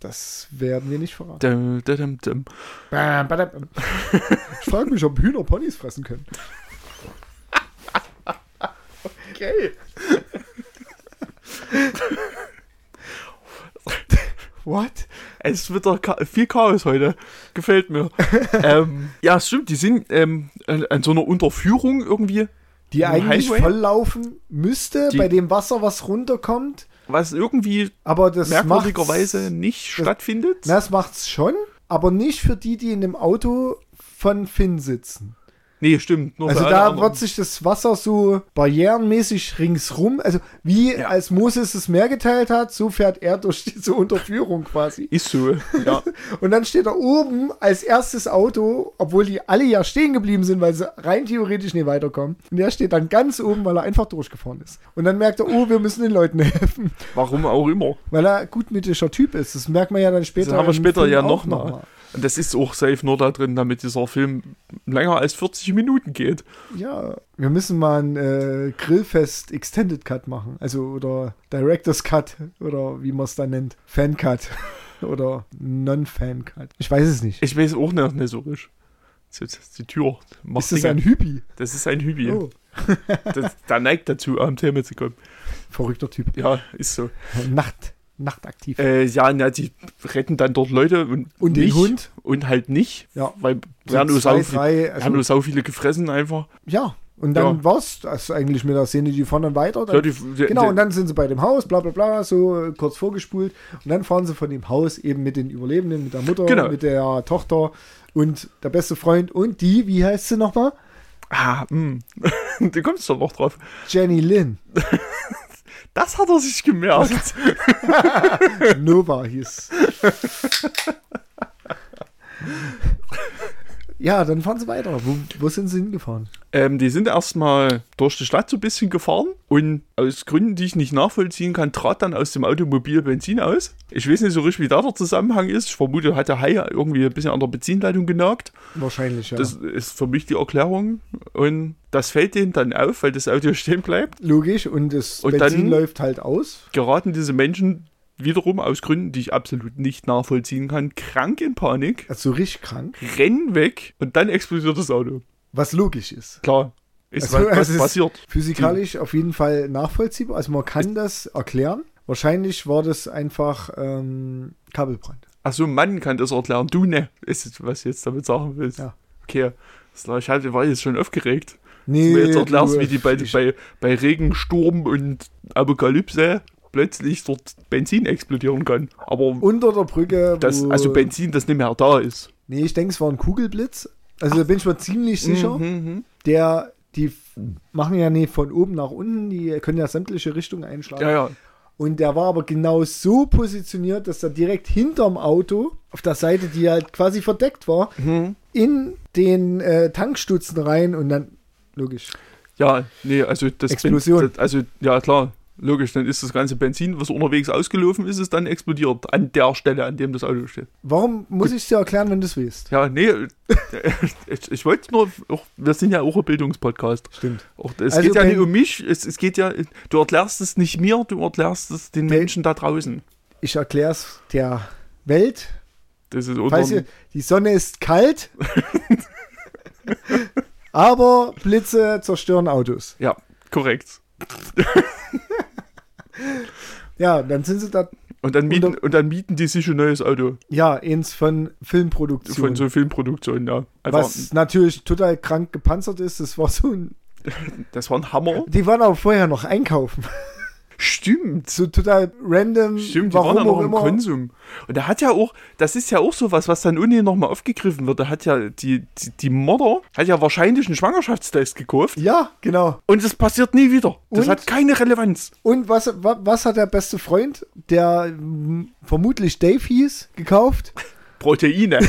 Das werden wir nicht verraten. Dum, dum, dum. Ich frage mich, ob Hühner Ponys fressen können. Okay. What? Es wird doch viel Chaos heute. Gefällt mir. ähm, ja, stimmt. Die sind ähm, an, an so einer Unterführung irgendwie, Die eigentlich Highway? volllaufen müsste, Die- bei dem Wasser, was runterkommt. was irgendwie Aber das merkwürdigerweise nicht das- stattfindet. Na, das macht's schon, aber nicht für die, die in dem Auto von Finn sitzen. Nee, stimmt. Nur Also da wird sich das Wasser so barrierenmäßig ringsrum, also wie Ja. als Moses das Meer geteilt hat, so fährt er durch diese Unterführung quasi. Ist so, ja. Und dann steht er oben als erstes Auto, obwohl die alle ja stehen geblieben sind, weil sie rein theoretisch nicht weiterkommen. Und er steht dann ganz oben, weil er einfach durchgefahren ist. Und dann merkt er, oh, wir müssen den Leuten helfen, Warum auch immer. weil er gutmütiger Typ ist. Das merkt man ja dann später. Das haben wir später ja auch noch mal. Und das ist auch safe nur da drin, damit dieser Film länger als 40 Minuten geht. Ja, wir müssen mal ein äh, Grillfest Extended Cut machen. Also, oder Director's Cut, oder wie man es dann nennt. Fan Cut. oder Non-Fan Cut. Ich weiß es nicht. Ich weiß auch nicht, nicht so richtig. Das ist jetzt die Tür. Macht ist das Dinge. ein Hübi? das ist ein Hübi. Oh, Das, der neigt dazu, am Thema zu kommen. verrückter Typ. Ja, ist so. Nacht, nachtaktiv. Äh, ja, na, die retten dann dort Leute und, Und den Hund? Und halt nicht. Ja. Weil werden nur sau, drei, haben also, nur sau viele gefressen einfach. ja. Und dann Ja. war's das eigentlich mit der Szene, die fahren dann weiter. Dann, Ja, die, die, genau, die, und dann sind sie bei dem Haus, bla bla bla, so äh, kurz vorgespult. Und dann fahren sie von dem Haus eben mit den Überlebenden, mit der Mutter, Genau. mit der Tochter und der beste Freund und die, wie heißt sie nochmal? Ah, mh. du kommst doch noch drauf. Jenny Lynn. Das hat er sich gemerkt. Nova hieß. Ja, dann fahren sie weiter. Wo, wo sind sie hingefahren? Ähm, die sind erstmal durch die Stadt so ein bisschen gefahren und aus Gründen, die ich nicht nachvollziehen kann, trat dann aus dem Automobil Benzin aus. Ich weiß nicht so richtig, wie da der Zusammenhang ist. Ich vermute, hat der Hai irgendwie ein bisschen an der Benzinleitung genagt. Wahrscheinlich, ja. Das ist für mich die Erklärung. Und das fällt denen dann auf, weil das Auto stehen bleibt. Logisch, und das Und Benzin dann- läuft halt aus. Geraten diese Menschen wiederum aus Gründen, die ich absolut nicht nachvollziehen kann, krank in Panik, Also richtig krank. rennen weg und dann explodiert das Auto. Was logisch ist. Klar. Ist Also, was, was es ist- passiert. Physikalisch auf jeden Fall nachvollziehbar. Also man kann das erklären. Wahrscheinlich war das einfach ähm, Kabelbrand. Achso, Mann kann das erklären. Du ne. Ist es, was du jetzt damit sagen willst. Ja. Okay. Ich war jetzt schon aufgeregt. Nee, du mir jetzt erklärst, du, wie die bei, bei, bei Regen, Sturm und Apokalypse plötzlich dort Benzin explodieren kann. Aber unter der Brücke. das, also Benzin, das nicht mehr da ist. Nee, ich denke, es war ein Kugelblitz. Also da bin ich mir ziemlich sicher. Mhm. Der, die machen ja nicht von oben nach unten, die können ja sämtliche Richtungen einschlagen. Ja, ja. Und der war aber genau so positioniert, dass er direkt hinterm Auto, auf der Seite, die halt quasi verdeckt war, Mhm. in den äh, Tankstutzen rein und dann, logisch. Ja, nee, also das Explosion. das, also ja klar, logisch, dann ist das ganze Benzin, was unterwegs ausgelaufen ist, ist dann explodiert an der Stelle, an dem das Auto steht. Warum muss ich es dir erklären, wenn du es willst? Ja, nee, ich, ich wollte nur, auch, wir sind ja auch ein Bildungspodcast. Stimmt. Auch, es Also geht ja nicht um mich, es, es geht ja, du erklärst es nicht mir, du erklärst es den Ben- Menschen da draußen. Ich erkläre es der Welt. Das ist Falls ihr, die Sonne ist kalt, aber Blitze zerstören Autos. ja, korrekt. Ja, dann sind sie da, Und dann, mieten, Und dann mieten die sich ein neues Auto ja, eins von Filmproduktion. von so Filmproduktionen, ja. Einfach, was natürlich total krank gepanzert ist. Das war so ein. das war ein Hammer. Die waren aber vorher noch einkaufen. Stimmt. So total random. Stimmt, die warum waren ja noch auch im immer. Konsum. Und er hat ja auch, das ist ja auch sowas, was dann unten nochmal aufgegriffen wird. Da hat ja die, die, die Mutter hat ja wahrscheinlich einen Schwangerschaftstest gekauft. Ja, genau. Und es passiert nie wieder. Das Und? hat keine Relevanz. Und was, wa- was hat der beste Freund, der mm, vermutlich Dave hieß, gekauft? Proteine.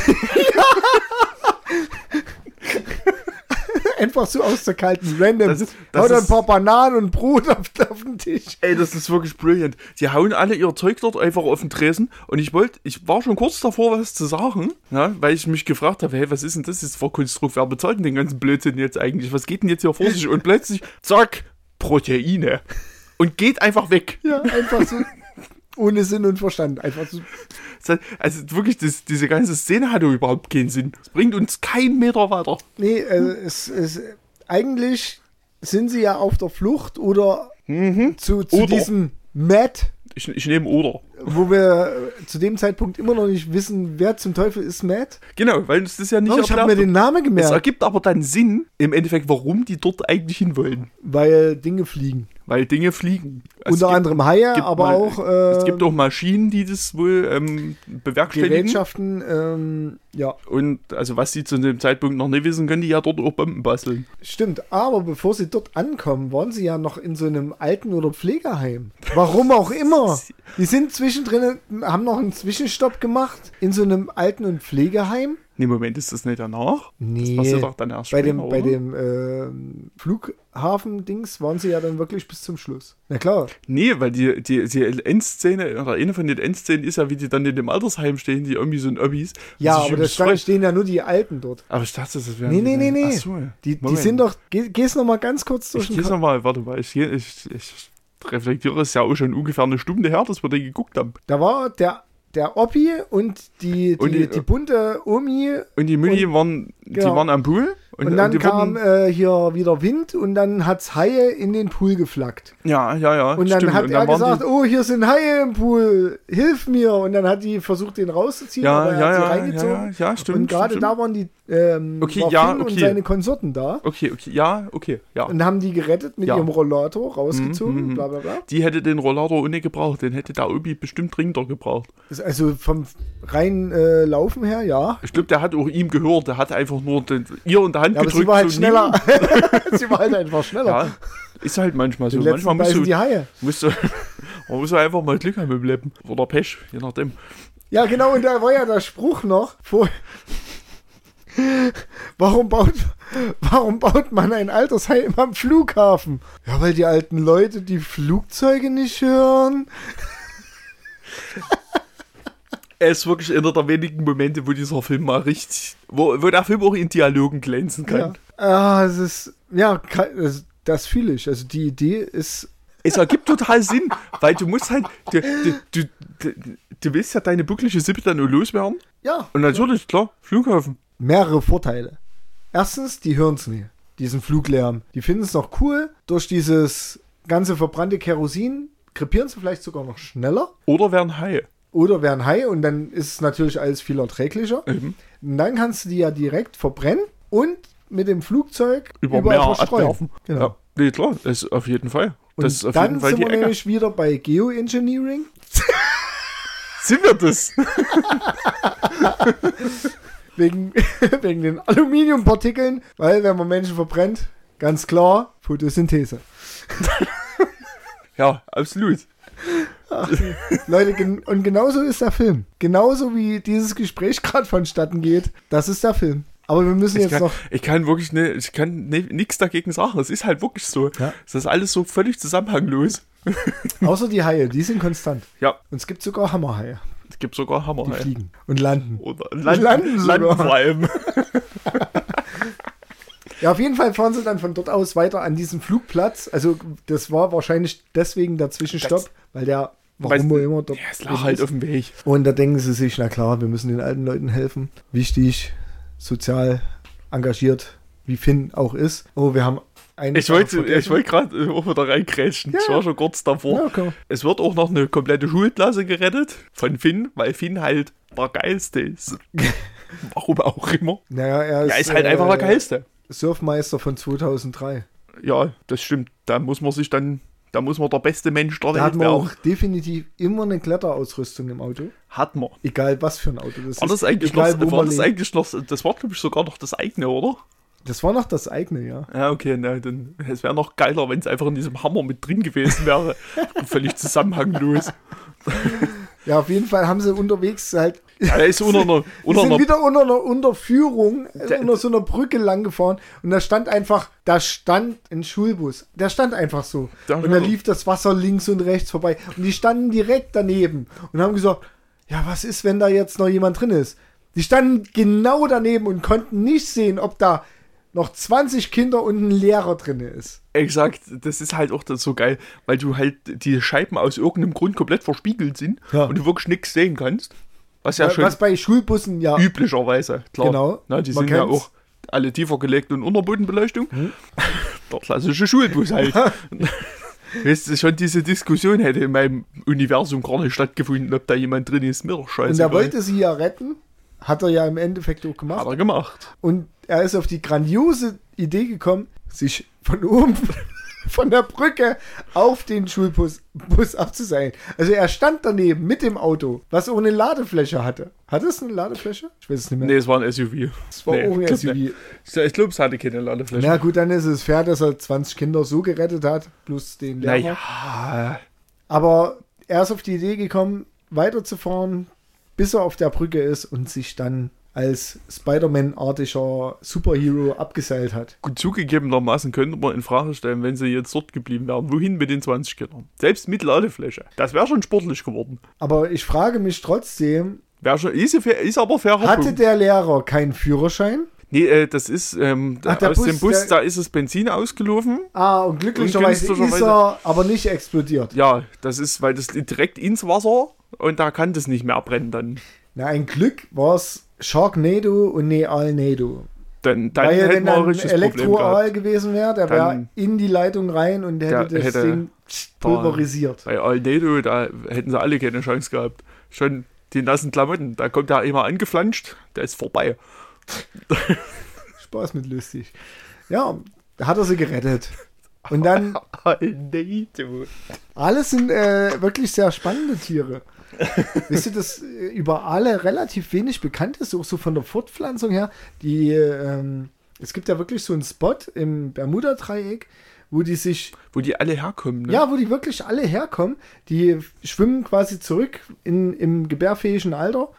Einfach so aus der kalten Random. Das das Haut ein ist- paar Bananen und Brot auf, auf den Tisch. Ey, das ist wirklich brillant. Die hauen alle ihr Zeug dort einfach auf den Tresen. Und ich wollte, ich war schon kurz davor, was zu sagen, ja, weil ich mich gefragt habe, hey, was ist denn das jetzt für Konstrukt? Wer bezahlt denn den ganzen Blödsinn jetzt eigentlich? Was geht denn jetzt hier vor sich? Und plötzlich, zack, Proteine. Und geht einfach weg. Ja, einfach so. ohne Sinn und Verstand. Einfach so. Also wirklich, das, diese ganze Szene hatte überhaupt keinen Sinn. Es bringt uns keinen Meter weiter. Nee, äh, es, es, eigentlich sind sie ja auf der Flucht oder zu, zu Oder. diesem Matt, Ich, ich nehme oder. wo wir zu dem Zeitpunkt immer noch nicht wissen, wer zum Teufel ist Matt. Genau, weil es das ja nicht Oh, ich habe mir den Namen Es gemerkt, ergibt aber dann Sinn, im Endeffekt, warum die dort eigentlich hinwollen. weil Dinge fliegen. Weil Dinge fliegen. Es Unter gibt- anderem Haie, gibt aber mal- auch äh, Es gibt auch Maschinen, die das wohl ähm, bewerkstelligen. Gerätschaften. Ähm, ja, Und also was sie zu dem Zeitpunkt noch nicht wissen, können die ja dort auch Bomben basteln. stimmt. Aber bevor sie dort ankommen, waren sie ja noch in so einem Alten- oder Pflegeheim. Warum auch immer. Die sind zwischendrin, haben noch einen Zwischenstopp gemacht in so einem Alten- und Pflegeheim. Nee, Moment, ist das nicht danach? Nee. Das passiert doch dann erst Bei dem, später, bei oder? dem ähm, Flughafen-Dings waren sie ja dann wirklich bis zum Schluss. Na klar. Nee, weil die, die, die Endszene, oder eine von den Endszenen ist ja, wie die dann in dem Altersheim stehen, die irgendwie so ein Öbbis. Ja, aber da stehen ja nur die Alten dort. Aber ich dachte, das wäre. Nee, nee, nee, nee. So. Die, die sind doch. Geh, geh's noch mal ganz kurz durch Ich den geh's Ko- nochmal, warte mal, ich, ich, ich reflektiere es ja auch schon ungefähr eine Stunde her, dass wir den geguckt haben. Da war der, der Oppi und die, die, Und die, die- bunte Omi. Und die Mini waren, die genau. waren am Pool. Und, dann die kam wurden- äh, hier wieder Wind und dann hat's Haie in den Pool geflackt. ja, ja, ja. Und dann stimmt. hat Und er waren gesagt, oh, hier sind Haie im Pool, hilf mir. Und dann hat die versucht, den rauszuziehen, ja, aber er ja, hat ja, ja, reingezogen. ja, stimmt. und gerade da waren die ähm, Okay, war ja, Finn und okay. seine Konsorten da Okay, okay, ja, okay, ja. und haben die gerettet mit Ja. ihrem Rollator rausgezogen, Mhm, mhm. bla bla bla. Die hätte den Rollator ohne gebraucht, den hätte der Obi bestimmt dringender gebraucht. Also vom rein äh, Laufen her, ja. Ich glaube, der hat auch ihm gehört, der hat einfach nur den, ihr in der Hand ja aber gedrückt. sie war halt so schneller. sie war halt einfach schneller. Ja, ist halt manchmal so. Den Manchmal musst du, die Haie. musst du, man muss einfach mal Glück haben im Leben. Oder Pech, je nachdem. Ja, genau, und da war ja der Spruch noch, vor, Warum baut, warum baut man ein Altersheim am Flughafen? Ja, weil die alten Leute die Flugzeuge nicht hören. Er ist wirklich einer der wenigen Momente, wo dieser Film mal richtig, wo, wo der Film auch in Dialogen glänzen kann. Ja, ah, es ist, ja, das, fühle ich. Also die Idee ist, Es ergibt total Sinn, weil du musst halt, du, du, du, du, willst ja deine bucklige Sippe dann nur loswerden. ja, Und natürlich, klar, Flughafen. mehrere Vorteile. Erstens, die hören es nie, diesen Fluglärm. Die finden es noch cool. Durch dieses ganze verbrannte Kerosin krepieren sie vielleicht sogar noch schneller. Oder werden Haie. Oder werden high und dann ist es natürlich alles viel erträglicher. Eben. Und dann kannst du die ja direkt verbrennen und mit dem Flugzeug Über überall Meer verstreuen. Genau. Ja, nee, klar, das ist auf jeden Fall. Und Das ist auf dann jeden Fall sind wir Ecke. nämlich wieder bei Geoengineering. Sind wir das? Wegen, wegen den Aluminiumpartikeln, weil wenn man Menschen verbrennt, ganz klar, Photosynthese. ja, absolut. Leute, gen und genauso ist der Film. Genauso wie dieses Gespräch gerade vonstatten geht, das ist der Film. Aber wir müssen Ich jetzt kann, noch. ich kann wirklich ne, ich kann nichts dagegen sagen. Es ist halt wirklich so. Ja. Es ist alles so völlig zusammenhanglos. Außer die Haie, die sind konstant. Ja, Und es gibt sogar Hammerhaie, es gibt sogar Hammer. die fliegen und landen. Oder Land, landen Land, sogar. vor allem. Ja, auf jeden Fall fahren sie dann von dort aus weiter an diesem Flugplatz. Also, das war wahrscheinlich deswegen der Zwischenstopp, Das- weil der, warum auch immer dort. Ja, es lag halt auf dem Weg. Und da denken sie sich, na klar, wir müssen den alten Leuten helfen. Wichtig, sozial engagiert, wie Finn auch ist. Oh, wir haben eine Ich wollte, wollte gerade äh, auch wieder reingrätschen. Ich war schon kurz davor. Ja, okay. Es wird auch noch eine komplette Schulklasse gerettet von Finn, weil Finn halt der Geilste ist. Warum auch immer. Naja, er ist, Er ist halt äh, einfach der Geilste. Surfmeister von 2003. Ja, das stimmt. Da muss man sich dann, da muss man der beste Mensch der Da hat Welt man werden. auch definitiv immer eine Kletterausrüstung im Auto. Hat man. Egal was für ein Auto das War ist. das eigentlich egal, noch, war man das eigentlich noch, das war glaube ich sogar noch das eigene, oder? Das war noch das eigene, ja. Ja, okay, na, dann, es wäre noch geiler, wenn es einfach in diesem Hammer mit drin gewesen wäre. Völlig zusammenhanglos. Ja, auf jeden Fall haben sie unterwegs halt. Ja, er ist unter einer, unter sind einer wieder unter einer Unterführung, Der- unter so einer Brücke lang gefahren und da stand einfach, da stand ein Schulbus. Der stand einfach so. Da- und da lief das Wasser links und rechts vorbei. Und die standen direkt daneben und haben gesagt, ja, was ist, wenn da jetzt noch jemand drin ist? Die standen genau daneben und konnten nicht sehen, ob da noch 20 Kinder und ein Lehrer drin ist. Exakt, das ist halt auch so geil, weil du halt die Scheiben aus irgendeinem Grund komplett verspiegelt sind Ja. und du wirklich nichts sehen kannst. Was ja Wa- schon was bei Schulbussen ja üblicherweise, klar. Genau, Na, die man sind ja kennt's. auch alle tiefer gelegt und Unterbodenbeleuchtung. Der klassische Schulbus halt. Weißt du, schon diese Diskussion hätte in meinem Universum gar nicht stattgefunden, ob da jemand drin ist. Mir doch scheiße. und er wollte sie ja retten. Hat er ja im Endeffekt auch gemacht. Hat er gemacht. Und er ist auf die grandiose Idee gekommen, sich von oben von der Brücke auf den Schulbus Bus abzuseilen. Also er stand daneben mit dem Auto, was auch eine Ladefläche hatte. Hat es eine Ladefläche? Ich weiß es nicht mehr. Nee, es war ein SUV. es war nee, auch ein SUV. nicht. Ich glaube, es hatte keine Ladefläche. Na gut, dann ist es fair, dass er 20 Kinder so gerettet hat, plus den Lehrer. Naja, Aber er ist auf die Idee gekommen, weiterzufahren, bis er auf der Brücke ist und sich dann als Spider-Man-artiger Superhero abgeseilt hat. gut zugegebenermaßen könnte man in Frage stellen, wenn sie jetzt dort geblieben wären. Wohin mit den 20 Kindern? Selbst mit Ladefläche. Das wäre schon sportlich geworden. Aber ich frage mich trotzdem, Wäre schon, ist, ist aber fairer hatte Punkt. der Lehrer keinen Führerschein? Nee, äh, das ist, ähm, Ach, aus Bus, dem Bus, der- da ist das Benzin ausgelaufen. Ah, und glücklicherweise ist er aber nicht explodiert. Ja, das ist, weil das direkt ins Wasser und da kann das nicht mehr brennen dann. Na, ein Glück war es Sharknado und Nealnado. Dann, dann Weil wenn Problem Elektroaal gewesen wäre, der wäre Dann- in die Leitung rein und hätte das hätte Ding pulverisiert. Bei Alnedo, da hätten sie alle keine Chance gehabt. Schon die nassen Klamotten, da kommt der immer angeflanscht, der ist vorbei. Spaß mit lustig. Ja, da hat er sie gerettet. Und dann, Alnedo. alles sind äh, wirklich sehr spannende Tiere. Wisst ihr, dass äh, über alle relativ wenig bekannt ist, auch so von der Fortpflanzung her. Die, ähm, es gibt ja wirklich so einen Spot im Bermuda-Dreieck, wo die sich Wo die alle herkommen, ne? Ja, wo die wirklich alle herkommen. Die schwimmen quasi zurück in, im gebärfähigen Alter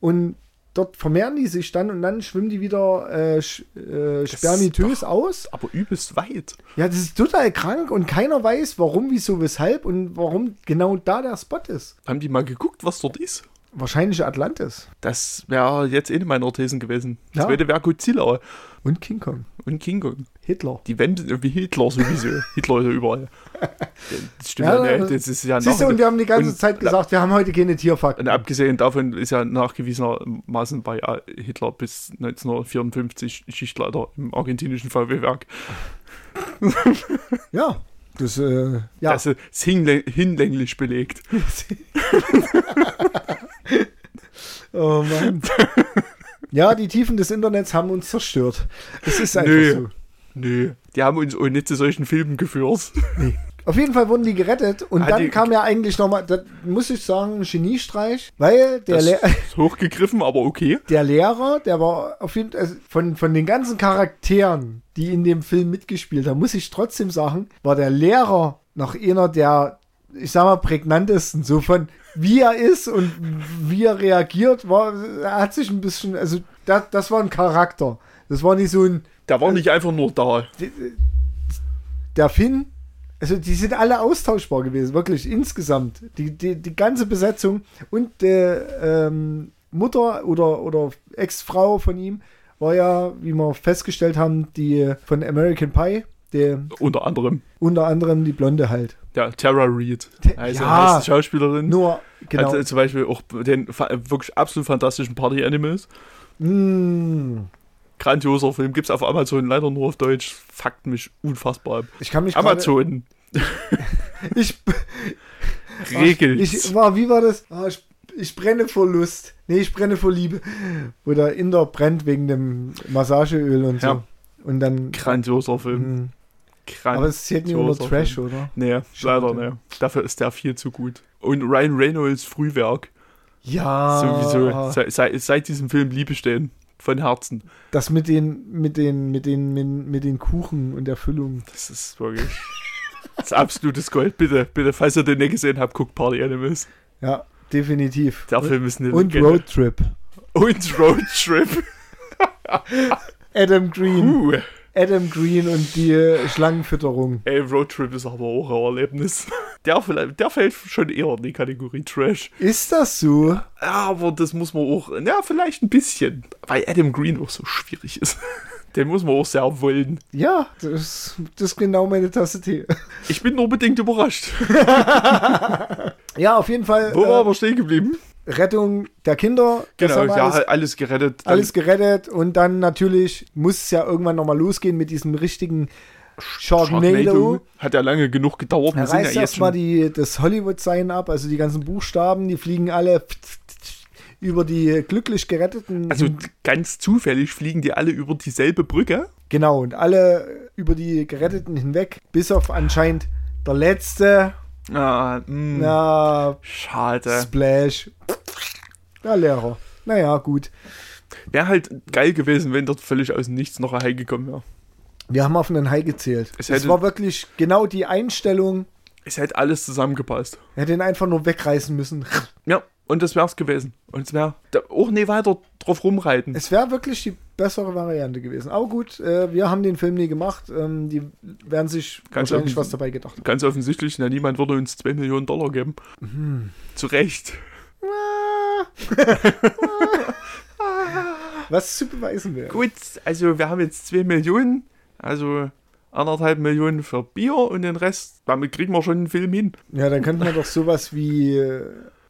und dort vermehren die sich dann und dann schwimmen die wieder äh, äh, spermitös aus. Aber übelst weit. Ja, das ist total krank und keiner weiß, warum, wieso, weshalb und warum genau da der Spot ist. Haben die mal geguckt, was dort ist? Wahrscheinlich Atlantis Das wäre jetzt eine meiner Thesen gewesen. Das Ja. zweite wäre Godzilla und King Kong. und King Kong. Hitler. Die Wände, wie Hitler sowieso. Hitler ist ja überall. Das stimmt Ja, ja, nicht. Das ist ja Siehst du, und wir haben die ganze und- Zeit gesagt, wir haben heute keine Tierfakten. Und abgesehen davon ist ja nachgewiesenermaßen bei äh, Hitler bis 1954 Schichtleiter im argentinischen VW-Werk. Ja, das, äh, ja. Das ist hinlä hinlänglich belegt. oh Mann. ja, die Tiefen des Internets haben uns zerstört. Es ist einfach Nö. so. Nö, die haben uns auch nicht zu solchen Filmen geführt. Auf jeden Fall wurden die gerettet und Ah, dann die- kam ja eigentlich nochmal, das muss ich sagen, ein Geniestreich, weil der, Das Le ist hochgegriffen, aber okay. der Lehrer, der war auf jeden Fall, also von, von den ganzen Charakteren, die in dem Film mitgespielt haben, muss ich trotzdem sagen, war der Lehrer noch einer der, ich sag mal, prägnantesten, so von wie er ist und wie er reagiert, war, er hat sich ein bisschen, also das, das war ein Charakter. Das war nicht so ein, Der war nicht einfach nur da. der Finn, also die sind alle austauschbar gewesen, wirklich insgesamt. Die, die, die ganze Besetzung und der ähm, Mutter oder, oder Ex-Frau von ihm war ja, wie wir festgestellt haben, die von American Pie, der Unter anderem. unter anderem die Blonde halt. Ja, Tara Reid. Also ja. heißt die Schauspielerin. Nur, genau. Hat äh, zum Beispiel auch den wirklich absolut fantastischen Party Animals. Mm, Grandioser Film. Gibt's auf Amazon leider nur auf Deutsch. Fuckt mich unfassbar ab. ich kann mich Amazon. Ich, Regelt. ich war, wie war das? Ah, ich, ich brenne vor Lust. Nee, ich brenne vor Liebe. Wo der Inder brennt wegen dem Massageöl und so. Ja. Und dann. Grandioser Film. Mm. Grandioser Aber es zählt nicht unter Film. Trash, oder? Nee, Schade. leider ne. Dafür ist der viel zu gut. Und Ryan Reynolds Frühwerk. Ja. Sowieso. Seit, seit, seit diesem Film Liebe stehen. Von Herzen. Das mit den, mit den, mit den, mit, mit den Kuchen und der Füllung. Das ist wirklich. Das ist absolutes Gold. Bitte, bitte, falls ihr den nicht gesehen habt, guckt Party Animals. Ja, definitiv. Der und, Film ist eine und Legende. Roadtrip. Und Roadtrip. Adam Green. Uh, Adam Green und die Schlangenfütterung. ey, Roadtrip ist aber auch ein Erlebnis. Der, der fällt schon eher in die Kategorie Trash. Ist das so? Ja, aber das muss man auch, ja, vielleicht ein bisschen, weil Adam Green auch so schwierig ist. Den muss man auch sehr wollen. Ja, das, das ist genau meine Tasse Tee. Ich bin nur bedingt überrascht. Ja, auf jeden Fall. Wo war äh, aber stehen geblieben? Rettung der Kinder. Genau, ja, alles, alles, gerettet. Alles gerettet. Und dann natürlich muss es ja irgendwann nochmal losgehen mit diesem richtigen Sharknado. Hat ja lange genug gedauert. Er ja reißt jetzt erstmal die, das Hollywood-Sign ab, also die ganzen Buchstaben, die fliegen alle über die glücklich geretteten. also ganz zufällig fliegen die alle über dieselbe Brücke. genau, und alle über die geretteten hinweg, bis auf anscheinend der letzte. Ah, Na, schade. Splash. Der Lehrer. Naja, gut. Wäre halt geil gewesen, wenn dort völlig aus Nichts noch ein Hai gekommen wäre. Wir haben auf einen Hai gezählt. Es Es, war wirklich genau die Einstellung. Es hätte alles zusammengepasst. Er hätte ihn einfach nur wegreißen müssen. Ja, und das wär's gewesen. Und es wäre auch nie weiter drauf rumreiten. Es wäre wirklich die bessere Variante gewesen. Aber gut, äh, wir haben den Film nie gemacht. Ähm, die werden sich Ganz wahrscheinlich was dabei gedacht haben. Ganz offensichtlich, na, niemand würde uns 2 Millionen Dollar geben. Mhm. Zu Recht. Was zu beweisen wäre. Gut, also wir haben jetzt 2 Millionen, also anderthalb Millionen für Bier und den Rest, damit kriegen wir schon einen Film hin. Ja, dann könnten wir doch sowas wie äh,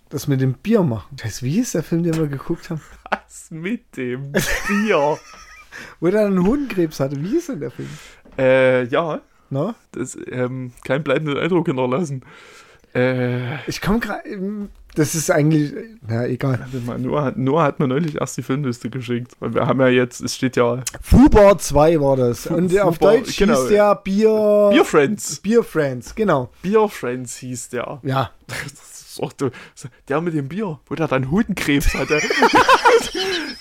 das mit dem Bier machen. Das, wie ist der Film, den wir geguckt haben? Was mit dem Bier? Wo er einen Hodenkrebs hatte. Wie ist denn der Film? äh, ja, Na? das ähm, keinen bleibenden Eindruck hinterlassen. Äh, Ich komme gerade. Das ist eigentlich. Na, egal. mal, Noah, hat- Noah hat mir neulich erst die Filmliste geschickt. Und wir haben ja jetzt, es steht ja Fubar 2 war das. Fu- Und auf Fubar, Deutsch genau. hieß der Bier. Beer Friends. Bier Friends, genau. Beer Friends hieß der. Ja. Auch der, mit dem Bier, wo der dann Hodenkrebs hatte.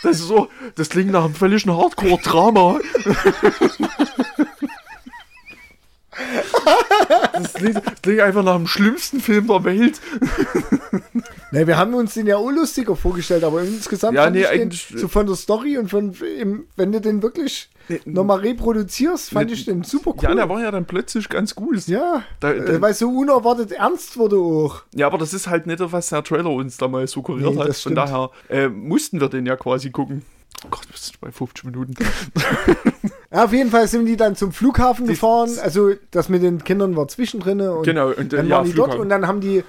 Das ist so, das klingt nach einem völligen Hardcore-Drama. Das klingt, das klingt einfach nach dem schlimmsten Film der Welt. Ne, wir haben uns den ja auch lustiger vorgestellt, aber insgesamt Ja, fand nee, ich den, eigentlich- so von der Story und von, wenn du den wirklich nochmal reproduzierst, fand Ne, ich den super cool. Ja, der war ja dann plötzlich ganz gut. ja, Da- da- äh, weil so unerwartet ernst wurde auch. Ja, aber das ist halt nicht, was der Trailer uns damals suggeriert Nee, hat. das Von daher äh, mussten wir den ja quasi gucken. Oh Gott, wir sind bei 50 Minuten. Ja, auf jeden Fall sind die dann zum Flughafen gefahren. Also das mit den Kindern war zwischendrin. Und Genau, und, äh, dann ja, waren die dort Flughafen. und dann haben die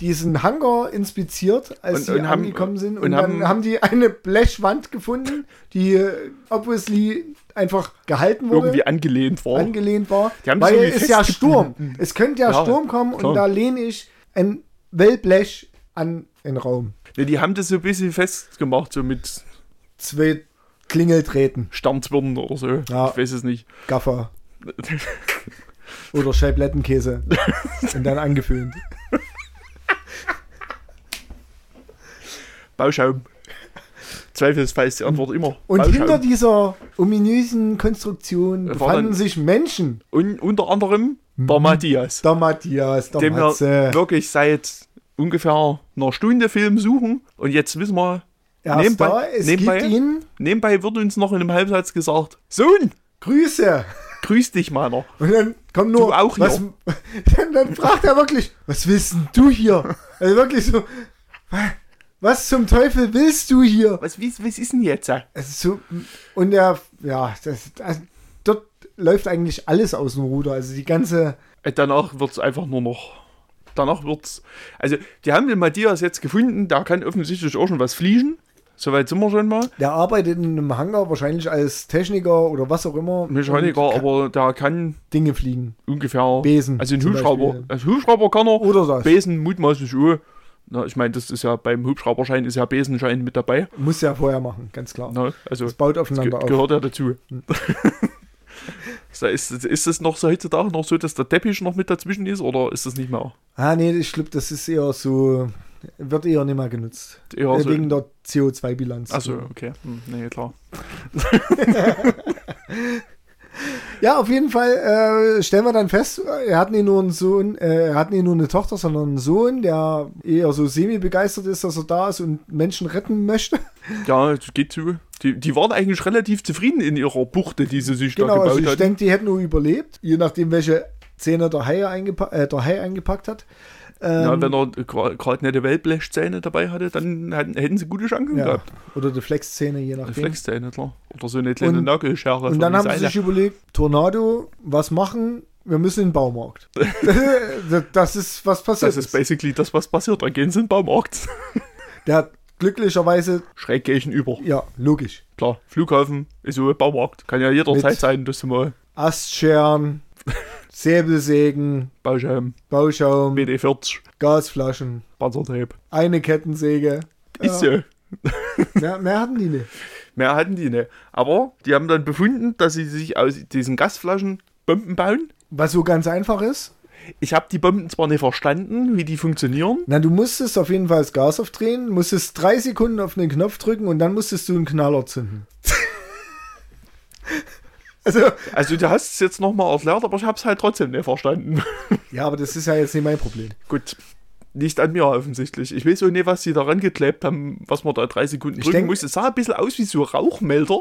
diesen Hangar inspiziert, als Und- sie und haben- angekommen sind. Und, und dann haben- haben, die eine Blechwand gefunden, die äh, obviously einfach gehalten wurde. Irgendwie angelehnt war. angelehnt war, haben weil es ja Sturm. Es könnte ja, Ja, Sturm kommen klar. und da lehne ich ein Wellblech an den Raum. Nee, die haben das so ein bisschen festgemacht, so mit Zwei Klingeltreten, Sternzwirnen oder so. Ja. Ich weiß es nicht. Gaffer oder Scheiblettenkäse und dann angefüllt. Bauschaum. Zweifelsfall ist die Antwort immer. Und Bauschaum. hinter dieser ominösen Konstruktion War befanden dann- sich Menschen. Und unter anderem Mhm. der Matthias, Der Matthias, der dem wir Matze. wirklich seit ungefähr einer Stunde Film suchen. Und jetzt wissen wir, Er ist nebenbei- da, es nebenbei- gibt ihn. nebenbei wird uns noch in einem Halbsatz gesagt, Sohn, Grüße. grüß dich meiner. Und dann kommt nur. Du auch was, dann, dann fragt er wirklich, was willst denn du hier? Also wirklich so, was zum Teufel willst du hier? Was, was, was ist denn jetzt? Es ist so, und er, ja, das, das, dort läuft eigentlich alles aus dem Ruder. Also die ganze, Äh, Danach wird es einfach nur noch. Danach wird's. Also, die haben den Matthias jetzt gefunden, der kann offensichtlich auch schon was fliegen. Soweit sind wir schon mal. der arbeitet in einem Hangar wahrscheinlich als Techniker oder was auch immer. Mechaniker, aber der kann Dinge fliegen. ungefähr. Besen Also ein Hubschrauber. Beispiel. Also Hubschrauber kann er. Oder das. Besen mutmaßlich auch. Na, ich meine, das ist ja beim Hubschrauberschein ist ja Besenschein mit dabei. Muss ja vorher machen, ganz klar. Na, also Das baut das aufeinander ge auf. gehört ja dazu. So, ist, ist es noch so heutzutage noch so, dass der Teppich noch mit dazwischen ist oder ist das nicht mehr? Ah, nee, ich glaube, das ist eher so, wird eher nicht mehr genutzt. Eher Äh, so, Wegen der CO2-Bilanz. Achso, okay. Hm, nee, klar. Ja, auf jeden Fall äh, stellen wir dann fest, er hat nicht nur einen Sohn, äh, er hat nicht nur eine Tochter, sondern einen Sohn, der eher so semi-begeistert ist, dass er da ist und Menschen retten möchte. Ja, es geht zu. Die, die waren eigentlich relativ zufrieden in ihrer Buchte, die sie sich da Genau, gebaut also ich denke, die hätten nur überlebt, je nachdem, welche Zähne der Hai, eingepa äh, der Hai eingepackt hat. Ähm, Ja, wenn er gerade nette Wellblechzähne dabei hatte, dann hätten, sie gute Chancen ja, gehabt. oder die Flexzähne, je nachdem. Reflexzähne, klar. Oder so eine kleine Nagelschere. Und dann haben sie Seile. sich überlegt, Tornado, was machen? Wir müssen in den Baumarkt. das ist, was passiert Das ist basically das, was passiert. Dann gehen sie in den Baumarkt. Der hat glücklicherweise, Schräg gegenüber. ja, logisch, Klar, Flughafen ist so ein Baumarkt. Kann ja jederzeit sein, dass du mal Astscheren, Säbelsägen, Bauschaum, Bauschaum, WD-40, Gasflaschen, Panzertape. eine Kettensäge. Ist Ja. so. Mehr, mehr hatten die nicht. Mehr hatten die nicht. Aber die haben dann befunden, dass sie sich aus diesen Gasflaschen Bomben bauen. Was so ganz einfach ist. Ich habe die Bomben zwar nicht verstanden, wie die funktionieren. Na, du musstest auf jeden Fall das Gas aufdrehen, musstest drei Sekunden auf den Knopf drücken und dann musstest du einen Knaller zünden. also, Also du hast es jetzt nochmal erklärt, aber ich habe es halt trotzdem nicht verstanden. ja, aber das ist ja jetzt nicht mein Problem. Gut, nicht an mir offensichtlich. Ich weiß auch nicht, was sie da geklebt haben, was man da drei Sekunden Ich drücken denk- muss. Es sah ein bisschen aus wie so Rauchmelder,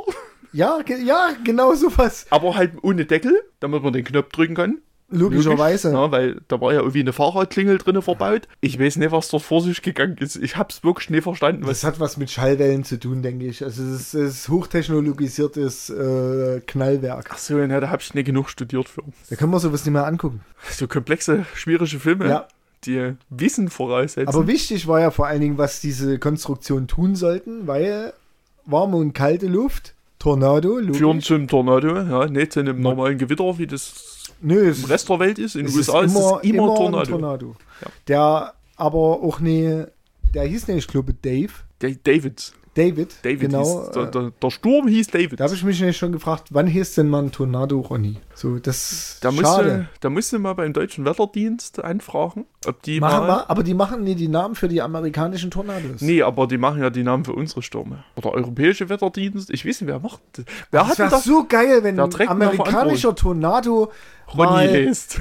Ja, ge ja, genau sowas. aber halt ohne Deckel, damit man den Knopf drücken kann. Logischerweise. Ja, weil da war ja irgendwie eine Fahrradklingel drin verbaut. Ich weiß nicht, was dort vor sich gegangen ist. Ich hab's wirklich nicht verstanden. Das hat was mit Schallwellen zu tun, denke ich. Also es ist, ist hochtechnologisiertes äh, Knallwerk. Ach so, na, da hab ich nicht genug studiert für. Da können wir sowas nicht mehr angucken. So komplexe, schwierige Filme, Ja. die Wissen voraussetzen. Aber wichtig war ja vor allen Dingen, was diese Konstruktion tun sollten, weil warme und kalte Luft, Tornado, logisch. führen zum Tornado, ja, nicht zu einem normalen Gewitter, wie das Nö, im Rest der Welt ist. In den USA ist es immer, ein Tornado. Tornado. Ja. Der aber auch ne, der hieß nicht, ich glaube, Dave. Da- David. David, David genau. hieß, der, äh, der, der Sturm hieß David. da habe ich mich nämlich schon gefragt, wann hieß denn mal ein Tornado, Ronny? So, das Da schade. musste, da musste mal beim deutschen Wetterdienst anfragen, ob die Machen mal, aber die machen nie die Namen für die amerikanischen Tornados. Nee, aber die machen ja die Namen für unsere Stürme. Oder europäische Wetterdienst. Ich weiß nicht, wer macht das. Wer das wäre so geil, wenn ein amerikanischer Tornado Ronny lest.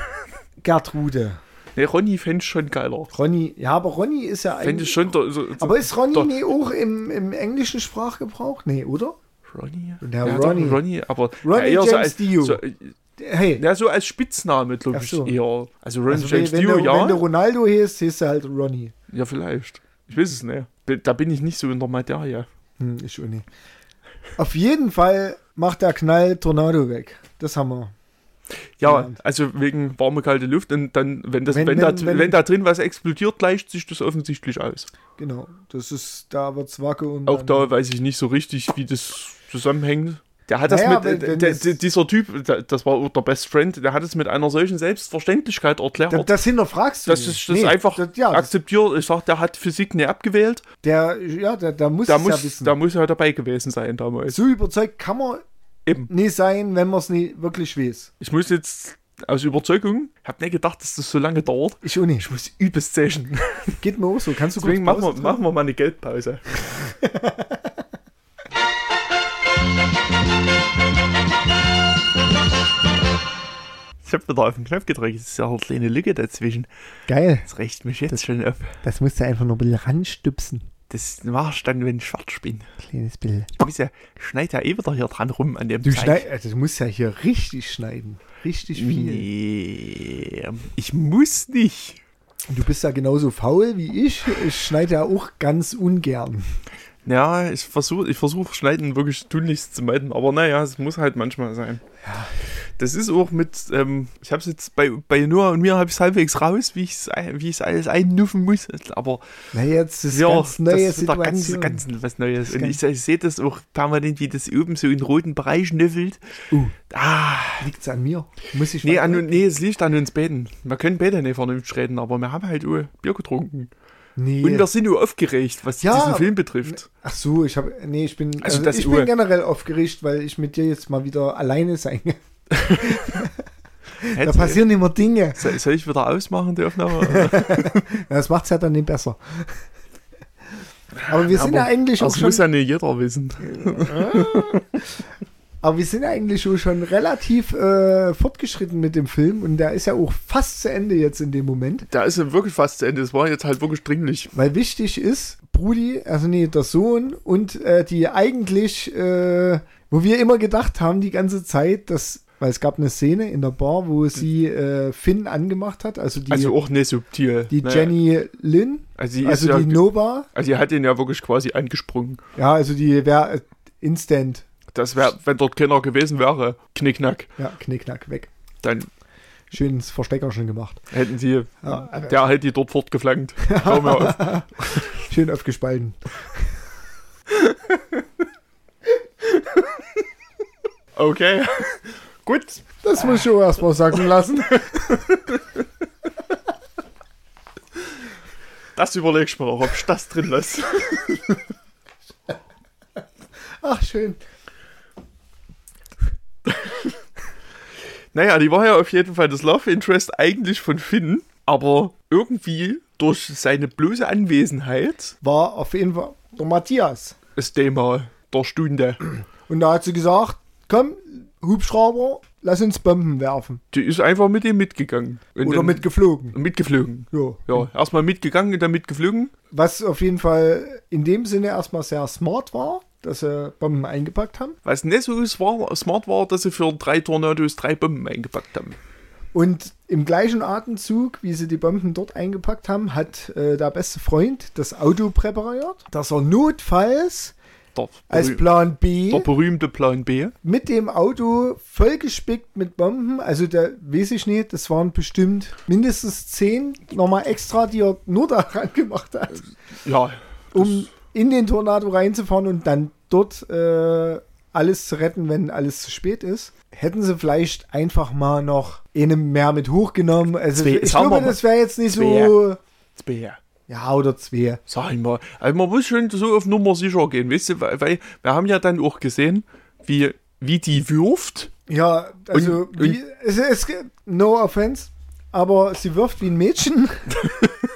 Gertrude. Nee, Ronny fände ich schon geiler. Ronny, ja, aber Ronny ist ja Fände eigentlich. ich schon. Der, so, aber ist Ronny der, nie auch im, im englischen Sprachgebrauch? Nee, oder? Ronny? Ja, Ronny. Doch, Ronny, aber Ronny ja, eher so James als, Dio. so, Hey, ja, so als Spitzname, glaube ich, so. eher. Also Ronny also James wenn, Dio, du, ja. wenn du Ronaldo hieß, hieß du halt Ronny. ja, vielleicht. Ich weiß es nicht. Da bin ich nicht so in der Materie. Hm, ich auch nicht. Auf jeden Fall macht der Knall Tornado weg. Das haben wir. Ja, Gelernt. also wegen warme, kalte Luft und dann, wenn, das, Wenn- wenn, da, wenn- wenn da drin was explodiert, gleicht sich das offensichtlich aus. Genau. Das ist, da wird's wacke und Auch da weiß ich nicht so richtig, wie das zusammenhängt. Der hat Naja, das wenn- mit, wenn der, das- der, dieser Typ, der, das war der Best Friend, der hat es mit einer solchen Selbstverständlichkeit erklärt. Das, das hinterfragst du. das nicht. ist das Nee, einfach das, ja, akzeptiert. Ich sag, der hat Physik nicht abgewählt. der, ja, der, der muss Da es ja muss, wissen. da muss er dabei gewesen sein damals. so überzeugt kann man Eben. nie sein, wenn man es nie wirklich weiß. Ich muss jetzt aus Überzeugung, ich habe nicht gedacht, dass das so lange dauert. Ich auch nicht. Ich muss übelst zechen. Geht mir auch so. Kannst du Deswegen kurz machen wir, machen wir mal eine Geldpause. Ich habe wieder auf den Knopf gedrückt. Es ist ja eine kleine Lücke dazwischen. Geil. Das reicht mich jetzt schon ab. Das musst du einfach nur ein bisschen ranstupsen. Das mache ich dann, wenn ich fertig bin. Kleines bisschen. Ich muss ja, schneid ja eh wieder hier dran rum an dem Du, schneid, also du musst ja hier richtig schneiden. Richtig viel. Nee, ich muss nicht. Du bist ja genauso faul wie ich. Ich schneide ja auch ganz ungern. Ja, ich versuche ich versuch Schneiden wirklich tunlichst zu meiden, aber naja, es muss halt manchmal sein. Das ist auch mit, ähm, ich habe es jetzt bei, bei Noah und mir habe ich es halbwegs raus, wie ich es wie ich's alles einnuffen muss, aber Na, jetzt ist ja, ganz neue das ist wieder ganz, ganz was Neues. Und ich, ich sehe das auch permanent, wie das oben so in roten Bereich schnüffelt. Uh. Ah, Liegt's an mir? Muss ich nee, an, nee, es liegt an uns beiden. Wir können beide nicht vernünftig reden, aber wir haben halt Bier getrunken. Nee. Und wir sind nur aufgeregt, was Ja. diesen Film betrifft. Ach so, ich habe nee, ich bin Also also, ich Uhr. bin generell aufgeregt, weil ich mit dir jetzt mal wieder alleine sein. Da Hätte- passieren immer Dinge. Soll, ich wieder ausmachen, die Aufnahme? Das macht's ja dann nicht besser. Aber wir sind ja Aber eigentlich auch Das schon, muss ja nicht jeder wissen. Aber wir sind eigentlich schon, relativ äh, fortgeschritten mit dem Film und der ist ja auch fast zu Ende jetzt in dem Moment. Da ist er wirklich fast zu Ende. Es war jetzt halt wirklich dringlich. Weil wichtig ist, Brudi, also nee, der Sohn und äh, die eigentlich, äh, wo wir immer gedacht haben die ganze Zeit, dass, weil es gab eine Szene in der Bar, wo sie äh, Finn angemacht hat, also die, Also auch nicht subtil. die ne? Jenny Lynn, Also, also ist ja, die Nova, also die hat ihn ja wirklich quasi angesprungen. ja, also die wäre äh, instant, Das wäre, wenn dort keiner gewesen wäre, knickknack, ja, knickknack weg. dann Schön ins Verstecker schon gemacht. hätten sie, Ja, der hätte die dort fortgeflankt. Auf. Schön aufgespalten. Okay. Gut. Das muss ich schon erstmal sagen lassen. Das überlegst ich mir noch, ob ich das drin lasse. Ach, schön. Naja, die war ja auf jeden Fall das Love Interest eigentlich von Finn, aber irgendwie durch seine bloße Anwesenheit War auf jeden Fall der Matthias. das Thema der Stunde. Und da hat sie gesagt, komm, Hubschrauber, lass uns Bomben werfen. Die ist einfach mit ihm mitgegangen. Und Oder mitgeflogen. mitgeflogen. Ja. Ja, erstmal mitgegangen und dann mitgeflogen. Was auf jeden Fall in dem Sinne erstmal sehr smart war, dass sie Bomben eingepackt haben. Was nicht so smart smart war, dass sie für drei Tornados drei Bomben eingepackt haben. Und im gleichen Atemzug, wie sie die Bomben dort eingepackt haben, hat äh, der beste Freund das Auto präpariert, dass er notfalls Der, als Plan B der berühmte Plan B. mit dem Auto vollgespickt mit Bomben, also da weiß ich nicht, das waren bestimmt mindestens zehn nochmal extra, die er nur daran gemacht hat, Ja, um in den Tornado reinzufahren und dann dort äh, alles zu retten, wenn alles zu spät ist. Hätten sie vielleicht einfach mal noch einem mehr mit hochgenommen. Also Zwei- ich glaube, das wäre jetzt nicht so. zwei. das B. Ja, oder zwei. Sag ich mal. Also man muss schon so auf Nummer sicher gehen, weißt du, weil, wir haben ja dann auch gesehen, wie, wie die wirft. Ja, also Und- wie, es, es, no offense, aber sie wirft wie ein Mädchen.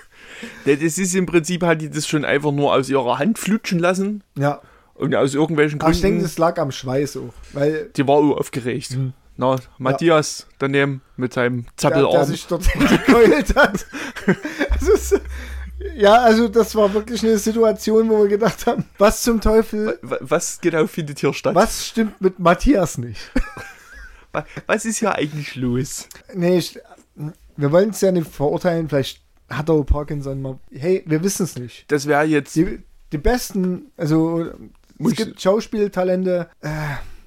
Das ist im Prinzip, hat die das schon einfach nur aus ihrer Hand flutschen lassen Ja, und aus irgendwelchen aber ich denke, Gründen, das lag am Schweiß auch, weil die war auch aufgeregt. Mhm. Na, Matthias daneben mit seinem der, der Zappelarm. sich dort gekeult hat. Also ja, also das war wirklich eine Situation, wo wir gedacht haben, was zum Teufel, Wa- Was genau findet hier statt? was stimmt mit Matthias nicht? Wa- Was ist hier eigentlich los? Nee, ich, wir wollen es ja nicht verurteilen, vielleicht hat er Parkinson mal. Hey, wir wissen es nicht. Das wäre jetzt, Die, die besten, also es gibt Schauspieltalente, äh,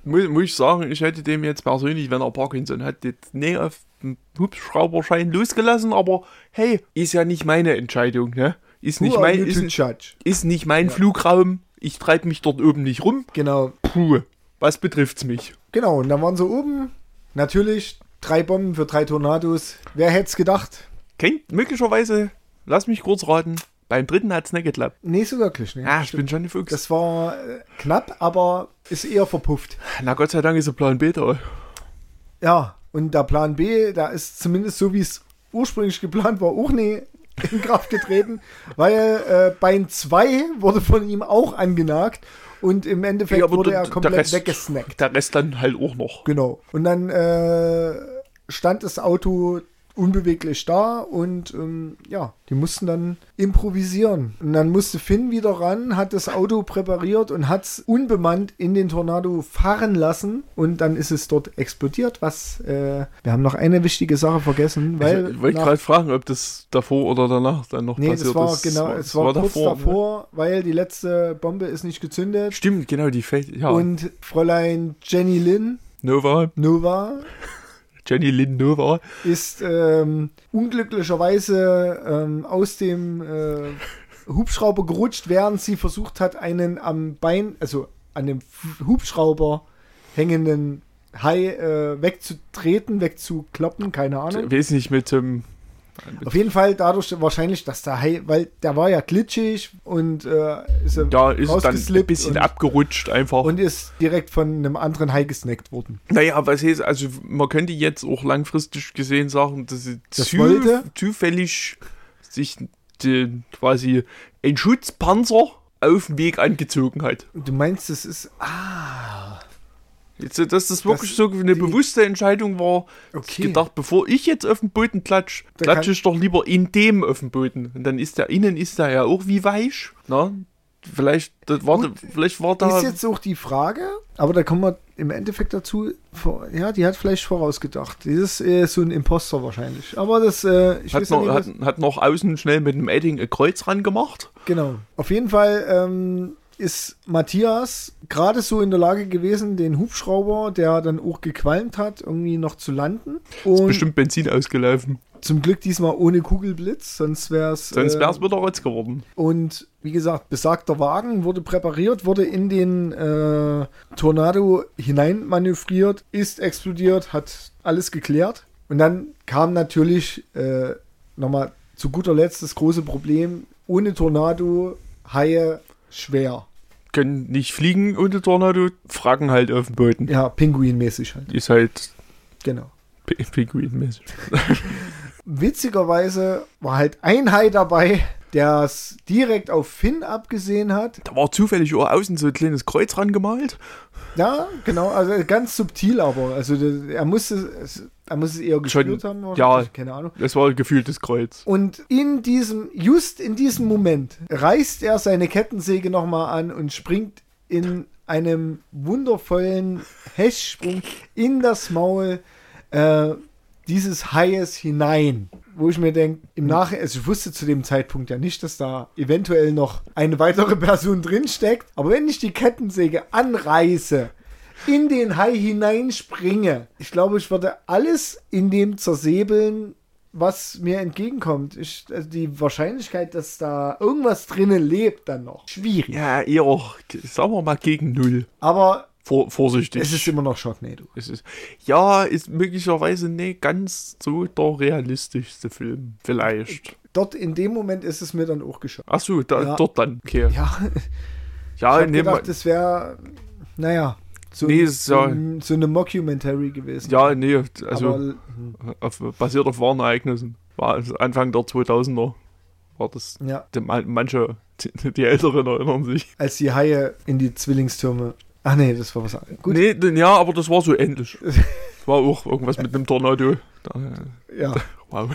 muss, muss ich sagen, ich hätte dem jetzt persönlich, wenn er Parkinson hat, jetzt nie auf den Hubschrauberschein losgelassen, aber hey, ist ja nicht meine Entscheidung, ne? Ist nicht mein, ist, ist nicht mein Flugraum. Ich treibe mich dort oben nicht rum. Genau, Puh, was betrifft's mich? genau. Und dann waren sie oben. Natürlich drei Bomben für drei Tornados. Wer hätte es gedacht? Kennt möglicherweise, lass mich kurz raten, beim dritten hat's nicht geklappt. Nee, so wirklich. Nee. Ja, ich bin schon ein Fuchs. Das war äh, knapp, aber ist eher verpufft. Na Gott sei Dank ist der Plan B da. Ja, und der Plan B, da ist zumindest so, wie es ursprünglich geplant war, auch nie in Kraft getreten, weil äh, Bein 2 wurde von ihm auch angenagt und im Endeffekt Ja, wurde der- er der komplett Rest- weggesnackt. Der Rest dann halt auch noch. Genau. Und dann äh, stand das Auto unbeweglich da und ähm, ja, die mussten dann improvisieren. Und dann musste Finn wieder ran, hat das Auto präpariert und hat es unbemannt in den Tornado fahren lassen und dann ist es dort explodiert, was äh, wir haben noch eine wichtige Sache vergessen, weil ich wollte nach- gerade fragen, ob das davor oder danach dann noch Nee, passiert das war ist. genau, es war, kurz davor, ne? davor, weil die letzte Bombe ist nicht gezündet Stimmt, genau, die fällt. Ja, und Fräulein Jenny Lynn Nova, Nova Jenny Lynn Nova. ist ähm, unglücklicherweise ähm, aus dem äh, Hubschrauber gerutscht, während sie versucht hat, einen am Bein, also an dem Hubschrauber hängenden Hai äh, wegzutreten, wegzukloppen, keine Ahnung. Ich weiß nicht, mit ähm, Auf jeden Fall dadurch wahrscheinlich, dass der Hai, weil der war ja glitschig und äh, ist, ja, ist dann ein bisschen und, abgerutscht einfach. und ist direkt von einem anderen Hai gesnackt worden. naja, was heißt, also man könnte jetzt auch langfristig gesehen sagen, dass sie Das zu, zufällig sich die, quasi ein Schutzpanzer auf dem Weg angezogen hat. Du meinst, es ist. Ah. Jetzt, dass das wirklich Das- so eine die- bewusste Entscheidung war, Okay. gedacht, bevor ich jetzt auf den Boden klatsch, Da klatsche kann- ich doch lieber in dem auf den Boden. Und dann ist der innen ist der ja auch wie weich. Na? Vielleicht, das war, Gut, vielleicht war da. Ist jetzt auch die Frage, aber da kommen wir im Endeffekt dazu, ja, die hat vielleicht vorausgedacht. Dieses ist so ein Imposter wahrscheinlich. Aber das, äh, ich hat ja noch, nicht, hat, hat noch außen schnell mit dem Edding ein Kreuz ran gemacht. genau. Auf jeden Fall ähm, ist Matthias gerade so in der Lage gewesen, den Hubschrauber, der dann auch gequalmt hat, irgendwie noch zu landen. Und Bestimmt Benzin ausgelaufen. zum Glück diesmal ohne Kugelblitz, sonst wäre es. Sonst wäre es wieder Rotz geworden. Und wie gesagt, besagter Wagen wurde präpariert, wurde in den äh, Tornado hineinmanövriert, ist explodiert, hat alles geklärt. Und dann kam natürlich äh, nochmal zu guter Letzt das große Problem, ohne Tornado Haie schwer. Können nicht fliegen ohne Tornado, fragen halt auf dem Boden. Ja, Pinguinmäßig halt. Ist halt Genau. Pinguinmäßig. Witzigerweise war halt ein Hai dabei, der es direkt auf Finn abgesehen hat. Da war zufällig auch außen so ein kleines Kreuz rangemalt. Ja, genau, also ganz subtil aber. Also er musste es, er muss es eher gespürt haben, ja. keine Ahnung. Das war ein gefühltes Kreuz. Und in diesem, just in diesem Moment, reißt er seine Kettensäge nochmal an und springt in einem wundervollen Hechtsprung in das Maul äh, dieses Haies hinein. Wo ich mir denke, im Nachhinein, also ich wusste zu dem Zeitpunkt ja nicht, dass da eventuell noch eine weitere Person drinsteckt. Aber wenn ich die Kettensäge anreiße, in den Hai hineinspringe, ich glaube, ich würde alles in dem zersäbeln, was mir entgegenkommt. Ich, also die Wahrscheinlichkeit, dass da irgendwas drinnen lebt, dann noch. Schwierig. Ja, eher, sagen wir mal, gegen Null. Aber Vor, vorsichtig. es ist immer noch Sharknado. Es ist, ja, ist möglicherweise nicht ganz so der realistischste Film. Vielleicht. Dort in dem Moment ist es mir dann auch geschafft. Ach so, da, Ja. dort dann. Okay. Ja, Ja, ich nee, gedacht, das wäre, naja, so, Nee, ist ja- ein- so eine Mockumentary gewesen. ja, nee, also Aber, auf, basiert auf wahren Ereignissen. War Anfang der 2000er. War das. ja, Die, man- manche, die, die Älteren erinnern sich. als die Haie in die Zwillingstürme Ach nee, das war was anderes. Gut. Nee, ja, aber das war so ähnlich. Das war auch irgendwas mit einem Tornado. Da, äh, Ja. wow.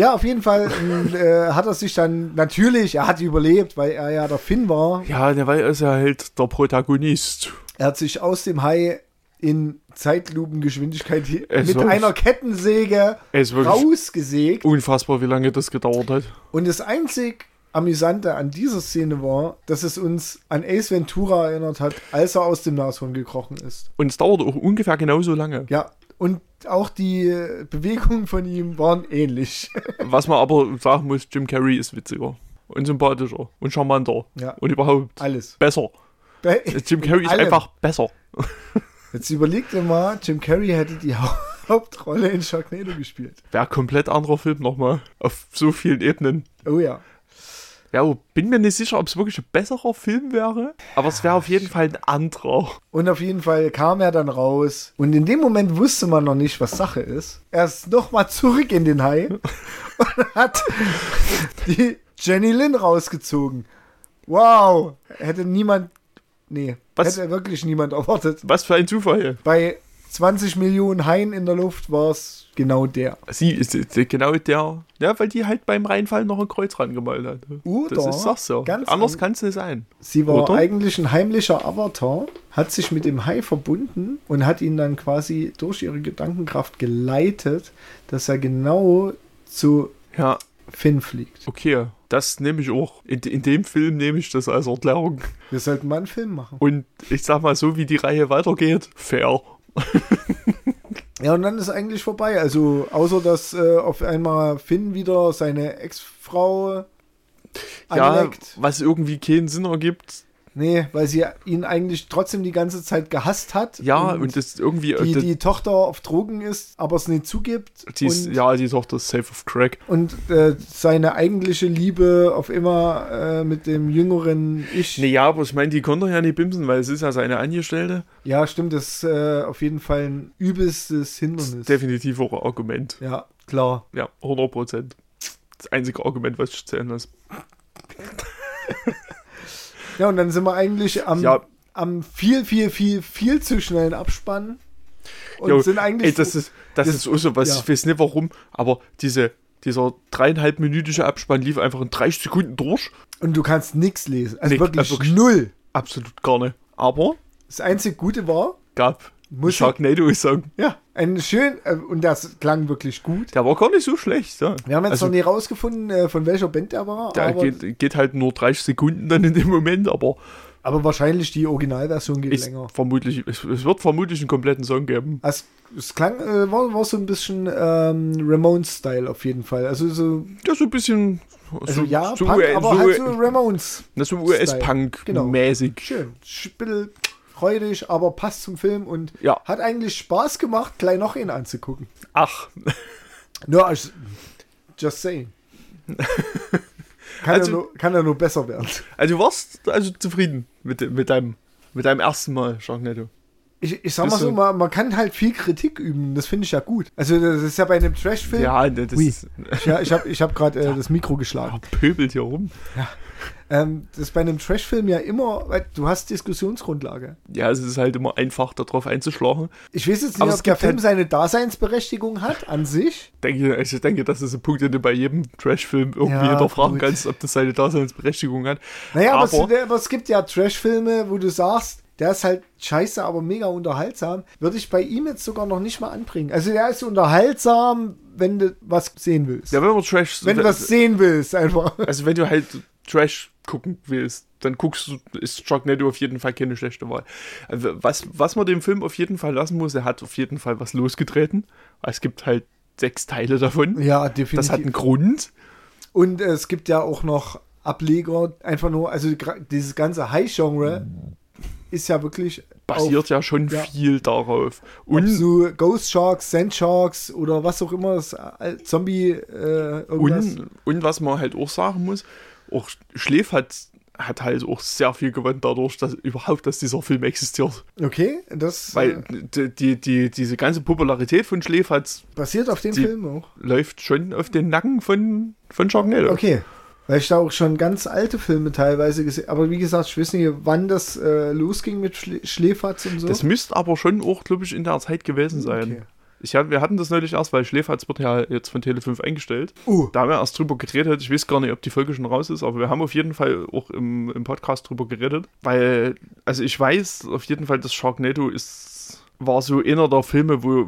Ja, auf jeden Fall äh, hat er sich dann natürlich, er hat überlebt, weil er ja der Finn war. Ja, der weil er ist ja halt der Protagonist. Er hat sich aus dem Hai in Zeitlupengeschwindigkeit Es mit einer Kettensäge rausgesägt. unfassbar, wie lange das gedauert hat. Und das einzig Amüsante an dieser Szene war, dass es uns an Ace Ventura erinnert hat, als er aus dem Nashorn gekrochen ist. Und es dauert auch ungefähr genauso lange. Ja, und auch die äh, Bewegungen von ihm waren ähnlich. Was man aber sagen muss, Jim Carrey ist witziger und sympathischer und charmanter ja, und überhaupt alles. besser. Bei- Jim Carrey ist einfach besser. Jetzt überleg dir mal, Jim Carrey hätte die Hau- Hauptrolle in Sharknado gespielt. Wäre komplett anderer Film nochmal. Auf so vielen Ebenen. Oh ja. Ja, oh, bin mir nicht sicher, ob es wirklich ein besserer Film wäre. Aber es wäre auf jeden Fall ein anderer. Und auf jeden Fall kam er dann raus. Und in dem Moment wusste man noch nicht, was Sache ist. Er ist nochmal zurück in den Hai und hat die Jenny Lynn rausgezogen. Wow. Hätte niemand. Nee, Was? hätte wirklich niemand erwartet. Was für ein Zufall. Bei 20 Millionen Haien in der Luft war es genau der. Sie ist ist genau der. Ja, weil die halt beim Reinfall noch ein Kreuz rangemalt hat. Oder das ist doch so. ganz Anders an- kann es nicht sein. Sie war Oder? eigentlich ein heimlicher Avatar, hat sich mit dem Hai verbunden und hat ihn dann quasi durch ihre Gedankenkraft geleitet, dass er genau zu Ja, Finn fliegt. okay. Das nehme ich auch. In, in dem Film nehme ich das als Erklärung. Wir sollten mal einen Film machen. Und ich sag mal, so wie die Reihe weitergeht, fair. Ja, und dann ist eigentlich vorbei. Also, außer dass äh, auf einmal Finn wieder seine Ex-Frau Ja, anleckt. was irgendwie keinen Sinn ergibt. Nee, weil sie ihn eigentlich trotzdem die ganze Zeit gehasst hat. Ja, und, das irgendwie. die, das- die Tochter auf Drogen ist, aber es nicht zugibt. die ist, und ja, die Tochter ist safe of crack. und äh, seine eigentliche Liebe auf immer äh, mit dem jüngeren Ich. Nee, ja, aber ich meine, die konnte ja nicht bimsen, weil es ist ja seine Angestellte. Ja, stimmt, das ist äh, auf jeden Fall ein übelstes Hindernis. Definitiv auch ein Argument. ja, klar. Ja, 100 Prozent. Das einzige Argument, was ich zählen lasse. Ja, und dann sind wir eigentlich am, Ja. am viel, viel, viel, viel zu schnellen Abspann. Und Jo, sind eigentlich. Ey, das ist, das, das- ist auch so was, ja. ich weiß nicht warum, aber diese, dieser dreieinhalbminütige Abspann lief einfach in 30 Sekunden durch. und du kannst nichts lesen. Also Nick, wirklich, also wirklich- null. Absolut gar nicht. Aber Das einzige Gute war, gab Musik. Sharknado-Song. ja, ein schön, äh, und das klang wirklich gut. Der war gar nicht so schlecht. Ja. Wir haben jetzt also, noch nie rausgefunden, äh, von welcher Band der war, der geht, geht halt nur 30 Sekunden dann in dem Moment, aber aber wahrscheinlich die Originalversion geht ist länger. vermutlich, es, es wird vermutlich einen kompletten Song geben. Es, es klang, äh, war, war so ein bisschen ähm, Ramones-Style auf jeden Fall. Also so, Ja, so ein bisschen. also so, ja, so, Punk, US aber so, halt so Ramones. na, so. US-Punk-mäßig. Schön. Spittel, freudig, aber passt zum Film und Ja. hat eigentlich Spaß gemacht, gleich noch ihn anzugucken. Ach, Nur als just saying. Kann, Also- er nur, kann er nur besser werden. also du warst also zufrieden mit, mit, deinem, mit deinem ersten Mal Sharknado. Ich, ich sag mal so, so. man, man kann halt viel Kritik üben. Das finde ich ja gut. Also das ist ja bei einem Trash-Film. Ja, das Ui. ist, Ja, ich habe ich hab gerade äh, das Mikro geschlagen. pöbelt hier rum. Ähm, das ist bei einem Trash-Film ja immer, du hast Diskussionsgrundlage. Ja, es ist halt immer einfach, darauf einzuschlagen. Ich weiß jetzt nicht, Aber ob der Film halt- seine Daseinsberechtigung hat an sich. Denke, also ich denke, das ist ein Punkt, den du bei jedem Trash-Film irgendwie Ja, hinterfragen gut. kannst, ob das seine Daseinsberechtigung hat. Naja, aber, Aber- es, aber es gibt ja Trash-Filme, wo du sagst, der ist halt scheiße, aber mega unterhaltsam. Würde ich bei ihm jetzt sogar noch nicht mal anbringen. Also der ist unterhaltsam, wenn du was sehen willst. Ja, wenn man Trash... wenn du was sehen willst, einfach. Also wenn du halt Trash gucken willst, dann guckst du, ist Sharknado auf jeden Fall keine schlechte Wahl. Also was, was man dem Film auf jeden Fall lassen muss, er hat auf jeden Fall was losgetreten. Es gibt halt sechs Teile davon. Ja, definitiv. Das hat einen Grund. Und es gibt ja auch noch Ableger, einfach nur, also dieses ganze High-Genre ist ja wirklich Basiert ja schon ja. viel darauf. auf Und, so Ghost Sharks, Sand Sharks oder was auch immer, das äh, Zombie äh, und, und was man halt auch sagen muss, auch Schläf hat, hat halt auch sehr viel gewonnen dadurch, dass überhaupt, dass dieser Film existiert. Okay, das Weil äh, die, die, die, diese ganze Popularität von Schläf hat, basiert auf dem Film auch. läuft schon auf den Nacken von, von Sharknado. Okay. Weil ich da auch schon ganz alte Filme teilweise gesehen Aber wie gesagt, ich weiß nicht, wann das äh, losging mit Schle Schläferz und so. Das müsste aber schon auch, glaube ich, in der Zeit gewesen sein. Okay. Ich hab, wir hatten das neulich erst, weil Schläferz wird ja jetzt von Tele5 eingestellt. Uh. Da haben wir erst drüber geredet. Ich weiß gar nicht, ob die Folge schon raus ist, aber wir haben auf jeden Fall auch im, im Podcast drüber geredet. Weil, also ich weiß auf jeden Fall, dass Sharknado ist, war so einer der Filme, wo,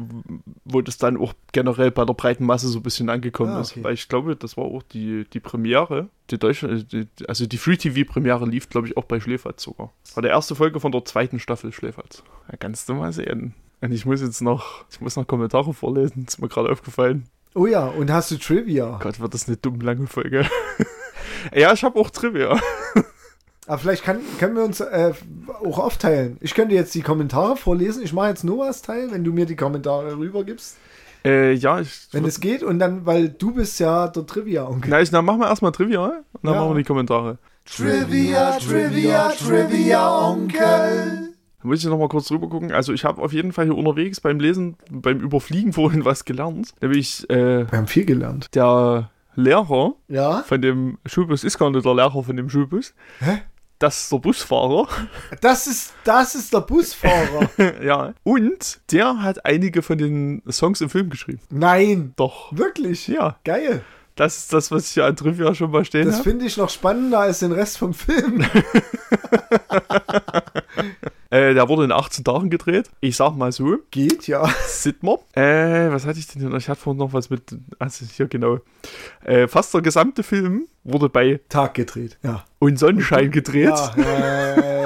wo das dann auch generell bei der breiten Masse so ein bisschen angekommen Ah, ist. okay. Weil ich glaube, das war auch die, die Premiere, die deutsche, die, also die Free-TV-Premiere lief, glaube ich, auch bei Schläferz sogar. War der erste Folge von der zweiten Staffel Schläferz. Da kannst du mal sehen. Und ich muss jetzt noch, ich muss noch Kommentare vorlesen, ist mir gerade aufgefallen. Oh ja, und hast du Trivia? Gott, wird das eine dumm lange Folge. ja, ich habe auch Trivia. Aber vielleicht kann, können wir uns äh, auch aufteilen. Ich könnte jetzt die Kommentare vorlesen. Ich mache jetzt nur was Teil, wenn du mir die Kommentare rübergibst. Äh, ja, ich. Wenn es geht. Und dann, weil du bist ja der Trivia-Onkel. Na, ich, dann machen wir erstmal Trivia und dann Ja. machen wir die Kommentare. Trivia, Trivia, Trivia, Onkel. Da muss ich noch mal kurz drüber gucken. Also ich habe auf jeden Fall hier unterwegs beim Lesen, beim Überfliegen vorhin was gelernt. Nämlich äh, Wir haben viel gelernt. der Lehrer Ja? von dem Schulbus ist gar nicht der Lehrer von dem Schulbus. Hä? Das ist der Busfahrer. Das ist, das ist der Busfahrer. ja. Und der hat einige von den Songs im Film geschrieben. Nein. Doch. Wirklich? Ja. Geil. Das ist das, was ich hier an Trivia schon mal stehen Das finde ich noch spannender als den Rest vom Film. Äh, der wurde in 18 Tagen gedreht. Ich sag mal so. Geht ja. Sidmer. Äh, was hatte ich denn hier? Ich hatte vorhin noch was mit. Also hier genau. Äh, fast der gesamte Film wurde bei Tag gedreht. Ja. Und Sonnenschein gedreht. Ja, ja.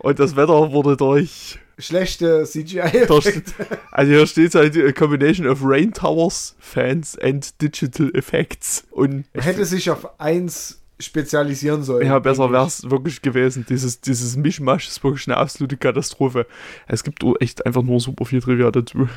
Und das Wetter wurde durch. Schlechte CGI-Effekte. Also hier steht halt a combination of Rain Towers, Fans and Digital Effects. Und Man hätte sich auf eins spezialisieren sollen. Ja, besser wäre es wirklich gewesen. Dieses, dieses Mischmasch ist wirklich eine absolute Katastrophe. Es gibt echt einfach nur super viel Trivia dazu.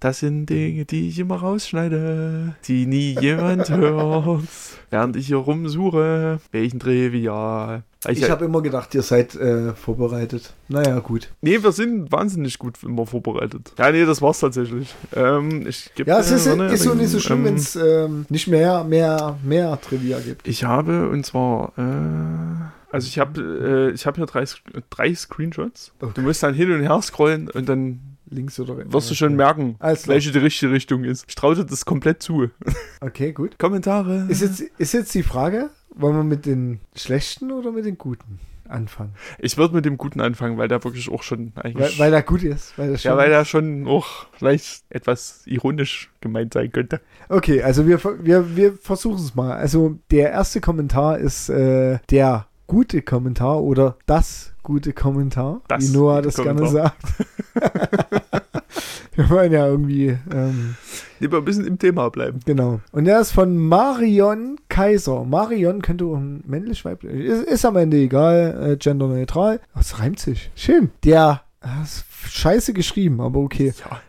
Das sind Dinge, die ich immer rausschneide, die nie jemand hört, während ich hier rumsuche. Welchen Trivia? Ich, ich habe immer gedacht, ihr seid äh, vorbereitet. Naja, gut. Nee, wir sind wahnsinnig gut immer vorbereitet. Ja, nee, das war's tatsächlich. Ähm, ich Ja, es ist, ist so nicht so schlimm, ähm, wenn es ähm, nicht mehr, mehr, mehr Trivia gibt. Ich habe, und zwar, äh, also ich habe äh, ich habe hier drei, drei Screenshots. Okay. Du musst dann hin und her scrollen und dann Links oder rechts. wirst du schon merken, Alles welche die richtige Richtung ist. Ich traue dir das komplett zu. Okay, gut. Kommentare. Ist jetzt, ist jetzt die Frage, wollen wir mit den schlechten oder mit den guten anfangen? Ich würde mit dem Guten anfangen, weil der wirklich auch schon Weil, eigentlich... weil er gut ist. Weil er schon ja, weil der schon auch vielleicht etwas ironisch gemeint sein könnte. Okay, also wir, wir, wir versuchen es mal. Also der erste Kommentar ist äh, der gute Kommentar oder das gute Kommentar, Das wie Noah das gerne Kommentar. sagt. wir wollen ja irgendwie, ähm, Lieber ein bisschen im Thema bleiben. genau. Und der ist von Marion Kaiser. Marion könnte auch ein männlich, weiblich, ist, ist am Ende egal, äh, genderneutral. Das reimt sich. Schön. Der, das ist scheiße geschrieben, aber okay. Ja.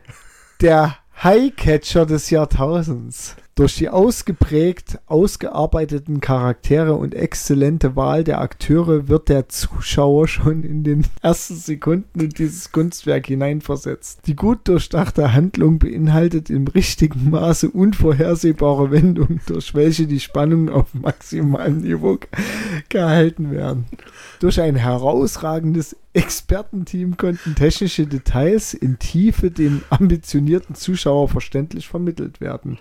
Der Highcatcher des Jahrtausends. Durch die ausgeprägt ausgearbeiteten Charaktere und exzellente Wahl der Akteure wird der Zuschauer schon in den ersten Sekunden in dieses Kunstwerk hineinversetzt. Die gut durchdachte Handlung beinhaltet im richtigen Maße unvorhersehbare Wendungen, durch welche die Spannungen auf maximalem Niveau gehalten werden. Durch ein herausragendes Expertenteam konnten technische Details in Tiefe dem ambitionierten Zuschauer verständlich vermittelt werden.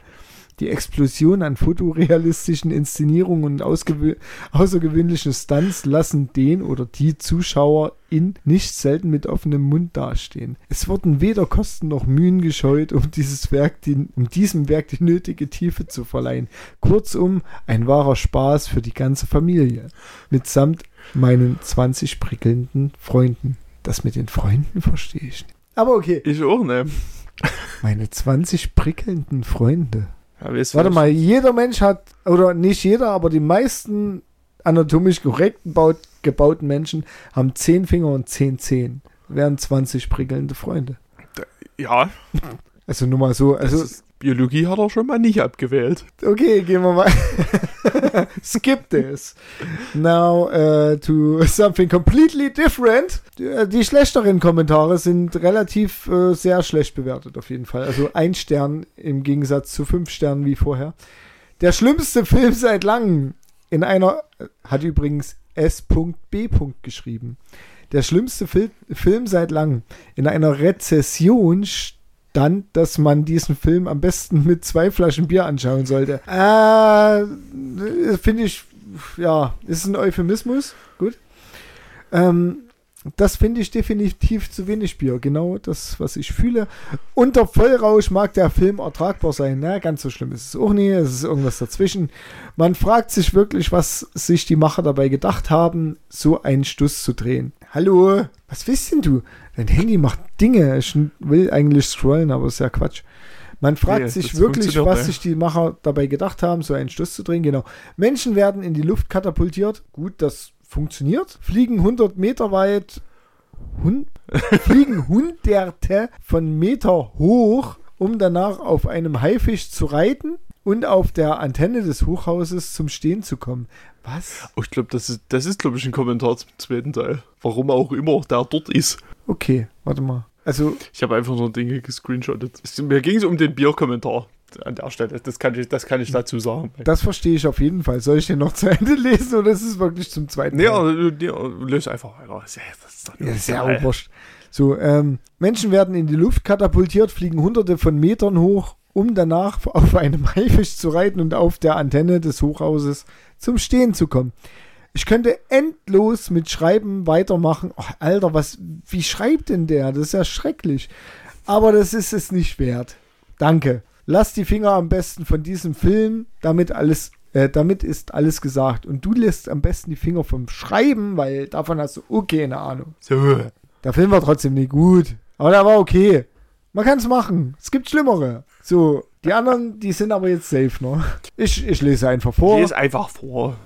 Die Explosion an fotorealistischen Inszenierungen und außergewöhnlichen Stunts lassen den oder die Zuschauer in nicht selten mit offenem Mund dastehen. Es wurden weder Kosten noch Mühen gescheut, um dieses Werk, die, um diesem Werk die nötige Tiefe zu verleihen. Kurzum, ein wahrer Spaß für die ganze Familie. Mitsamt meinen 20 prickelnden Freunden. Das mit den Freunden verstehe ich nicht. Aber okay, Ich auch, ne? meine 20 prickelnden Freunde. Ja, Warte mal, jeder Mensch hat, oder nicht jeder, aber die meisten anatomisch korrekt gebaut, gebauten Menschen haben 10 Finger und 10 Zehen. Wären 20 prickelnde Freunde. Ja, Also nur mal so, also das ist, Biologie hat er schon mal nicht abgewählt. Okay, gehen wir mal. Skip this. Now uh, to something completely different. Die, die schlechteren Kommentare sind relativ äh, sehr schlecht bewertet, auf jeden Fall. Also ein Stern im Gegensatz zu fünf Sternen wie vorher. Der schlimmste Film seit langem. In einer, hat übrigens S.B. geschrieben. Der schlimmste Fil Film seit langem. In einer Rezession stand, dass man diesen Film am besten mit zwei Flaschen Bier anschauen sollte. Äh, finde ich, ja, ist ein Euphemismus. Gut. Ähm, das finde ich definitiv zu wenig Bier. Genau das, was ich fühle. Unter Vollrausch mag der Film ertragbar sein. Na, ganz so schlimm ist es auch nie. Es ist irgendwas dazwischen. Man fragt sich wirklich, was sich die Macher dabei gedacht haben, so einen Stuss zu drehen. Hallo, was willst denn du? Dein Handy macht Dinge. Ich will eigentlich scrollen, aber ist ja Quatsch. Man fragt nee, sich wirklich, was sich die Macher dabei gedacht haben, so einen Stuss zu drehen. Genau. Menschen werden in die Luft katapultiert. Gut, das funktioniert. Fliegen 100 Meter weit, hun fliegen hunderte von Meter hoch, um danach auf einem Haifisch zu reiten und auf der Antenne des Hochhauses zum Stehen zu kommen. Was? Oh, ich glaube, das ist, das ist, glaube ich, ein Kommentar zum zweiten Teil. Warum auch immer der dort ist. Okay, warte mal. Also. Ich habe einfach nur Dinge gescreenshottet. Mir ging es um den Bierkommentar an der Stelle. Das kann ich, das kann ich dazu sagen. Das verstehe ich auf jeden Fall. Soll ich den noch zu Ende lesen oder ist es wirklich zum zweiten nee, Teil? Nee, löse einfach weiter. Das ist, doch ja, sehr ja So, ähm, Menschen werden in die Luft katapultiert, fliegen hunderte von Metern hoch, um danach auf einem Haifisch zu reiten und auf der Antenne des Hochhauses zum Stehen zu kommen. Ich könnte endlos mit Schreiben weitermachen. Oh, Alter, was, wie schreibt denn der? Das ist ja schrecklich. Aber das ist es nicht wert. Danke lass die Finger am besten von diesem Film, damit alles, äh, damit ist alles gesagt. Und du lässt am besten die Finger vom Schreiben, weil davon hast du okay eine Ahnung. So. Der Film war trotzdem nicht gut, aber der war okay. Man kann es machen. Es gibt Schlimmere. So, die anderen, die sind aber jetzt safe noch. Ich, ich lese einfach vor. Lese einfach vor.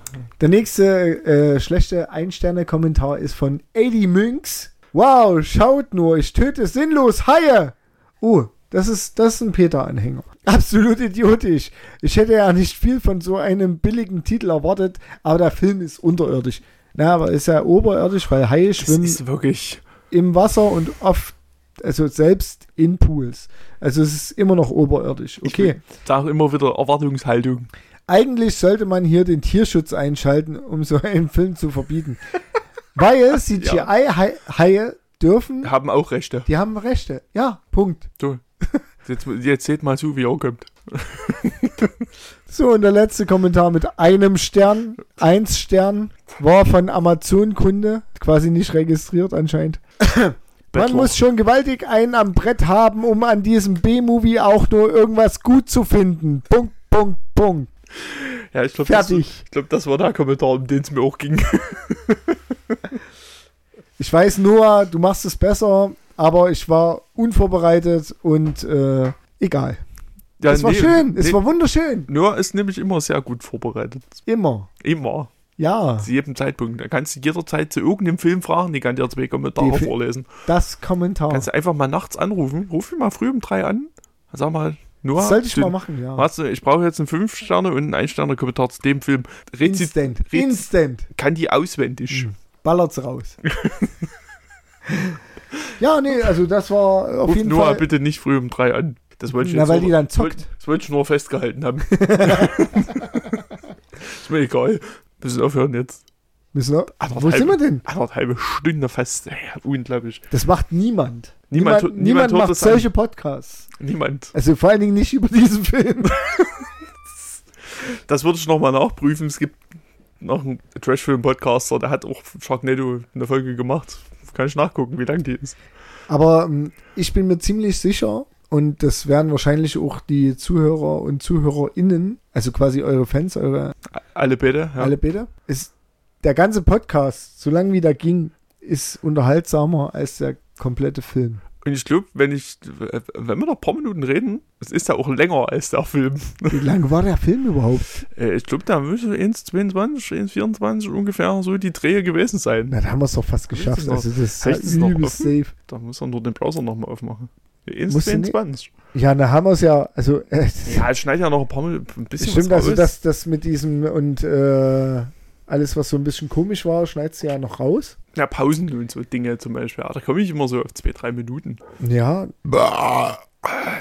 Der nächste äh, schlechte Ein-Sterne-Kommentar ist von Eddie Münks. Wow, schaut nur, ich töte sinnlos Haie. Oh, das ist, das ist ein Peter-Anhänger. Absolut idiotisch. Ich hätte ja nicht viel von so einem billigen Titel erwartet, aber der Film ist unterirdisch. Na, aber ist ja oberirdisch, weil Haie schwimmen ist wirklich im Wasser und oft, also selbst in Pools. Also es ist immer noch oberirdisch. Okay. Ich sage immer wieder Erwartungshaltung. Eigentlich sollte man hier den Tierschutz einschalten, um so einen Film zu verbieten. weil CGI-Haie ja. dürfen. Haben auch Rechte. Die haben Rechte. Ja, Punkt. So. Jetzt, jetzt seht mal zu, wie er kommt. so, und der letzte Kommentar mit einem Stern, eins Stern, war von Amazon-Kunde, quasi nicht registriert anscheinend. Man muss schon gewaltig einen am Brett haben, um an diesem B-Movie auch nur irgendwas gut zu finden. Punkt, Punkt, Punkt. Ja, ich glaube, das, glaub, das war der Kommentar, um den es mir auch ging. ich weiß nur, du machst es besser aber ich war unvorbereitet und äh, egal. Ja, es war nee, schön, nee, es war wunderschön. Noah ist nämlich immer sehr gut vorbereitet. Immer. Immer. Ja. Zu jedem Zeitpunkt. Da kannst du jederzeit zu irgendeinem Film fragen, die kann dir zwei Kommentare die, vorlesen. Das Kommentar. Kannst du einfach mal nachts anrufen. Ruf mich mal früh um drei an. Sag mal, Noah. Sollte ich mal machen, ja. Weißt du, ich brauche jetzt einen 5-Sterne- und einen 1-Sterne-Kommentar zu dem Film. Rezi Instant. Instant. Kann die auswendig. Mhm. Ballert's raus. Ja, nee, also das war auf Ruf jeden Noah Fall. bitte nicht früh um drei an. Das wollte ich Na, jetzt weil nur, die dann zockt. Das wollte ich nur festgehalten haben. ist mir egal. Müssen aufhören jetzt. Müssen wir? Wo sind wir denn? Anderthalbe Stunde fest. Ja, unglaublich. Das macht niemand. Niemand, niemand, niemand macht solche an. Podcasts. Niemand. Also vor allen Dingen nicht über diesen Film. das würde ich nochmal nachprüfen. Es gibt noch einen Trashfilm-Podcaster, der hat auch Sharknado eine Folge gemacht. Kann ich nachgucken, wie lang die ist. Aber ähm, ich bin mir ziemlich sicher, und das werden wahrscheinlich auch die Zuhörer und ZuhörerInnen, also quasi eure Fans, eure. Alle bitte, ja. Alle bitte. Ist der ganze Podcast, solange wie der ging, ist unterhaltsamer als der komplette Film. Und ich glaube, wenn ich, wenn wir noch ein paar Minuten reden, es ist ja auch länger als der Film. Wie lang war der Film überhaupt? Äh, ich glaube, da müsste 1,22, 1,24 ungefähr so die Drehe gewesen sein. Na, da haben wir es doch fast geschafft. Also das ist übelst safe. Da muss man nur den Browser nochmal aufmachen. Ins Musst du 22. Ja, da haben wir es ja, also äh, Ja, ich schneide ja noch ein paar Mal ein bisschen stimmt, was also das, das mit diesem und äh, alles, was so ein bisschen komisch war, schneidest du ja noch raus. Ja, Pausen und so Dinge zum Beispiel. Ja, da komme ich immer so auf zwei, drei Minuten. Ja,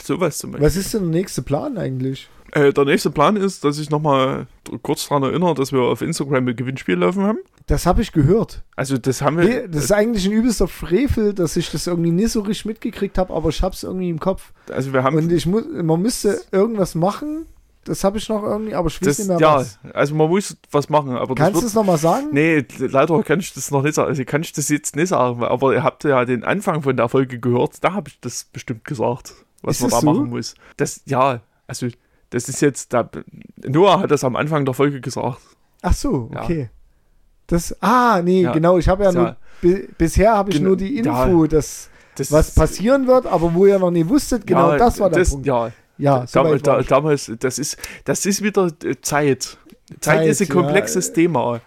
Sowas zum Beispiel. was ist denn der nächste Plan eigentlich? Äh, der nächste Plan ist, dass ich nochmal kurz daran erinnere, dass wir auf Instagram ein Gewinnspiel laufen haben. Das habe ich gehört. Also das haben wir. Nee, das ist eigentlich ein übelster Frevel, dass ich das irgendwie nicht so richtig mitgekriegt habe, aber ich habe es irgendwie im Kopf. also wir haben Und ich muss, man müsste irgendwas machen. Das habe ich noch irgendwie, aber ich weiß das, nicht mehr ja, was. also man muss was machen, aber Kannst du es nochmal sagen? Nee, leider kann ich das noch nicht sagen. Also kann ich das jetzt nicht sagen, aber ihr habt ja den Anfang von der Folge gehört, da habe ich das bestimmt gesagt, was Ist man da so? machen muss. Das, ja, also das ist jetzt, da, Noah hat das am Anfang der Folge gesagt. Ach so, Ja. Das, ah, nee, Ja. genau, ich habe ja Ja. nur, bi- bisher habe ich Genau, nur die ja. Info, dass Das was passieren wird, aber wo ihr noch nie wusstet, genau ja, das war der das, Punkt. Ja, Ja, so da, damals, das ist, das ist wieder äh, Zeit. Zeit, Zeit, ist ein ja. komplexes Thema.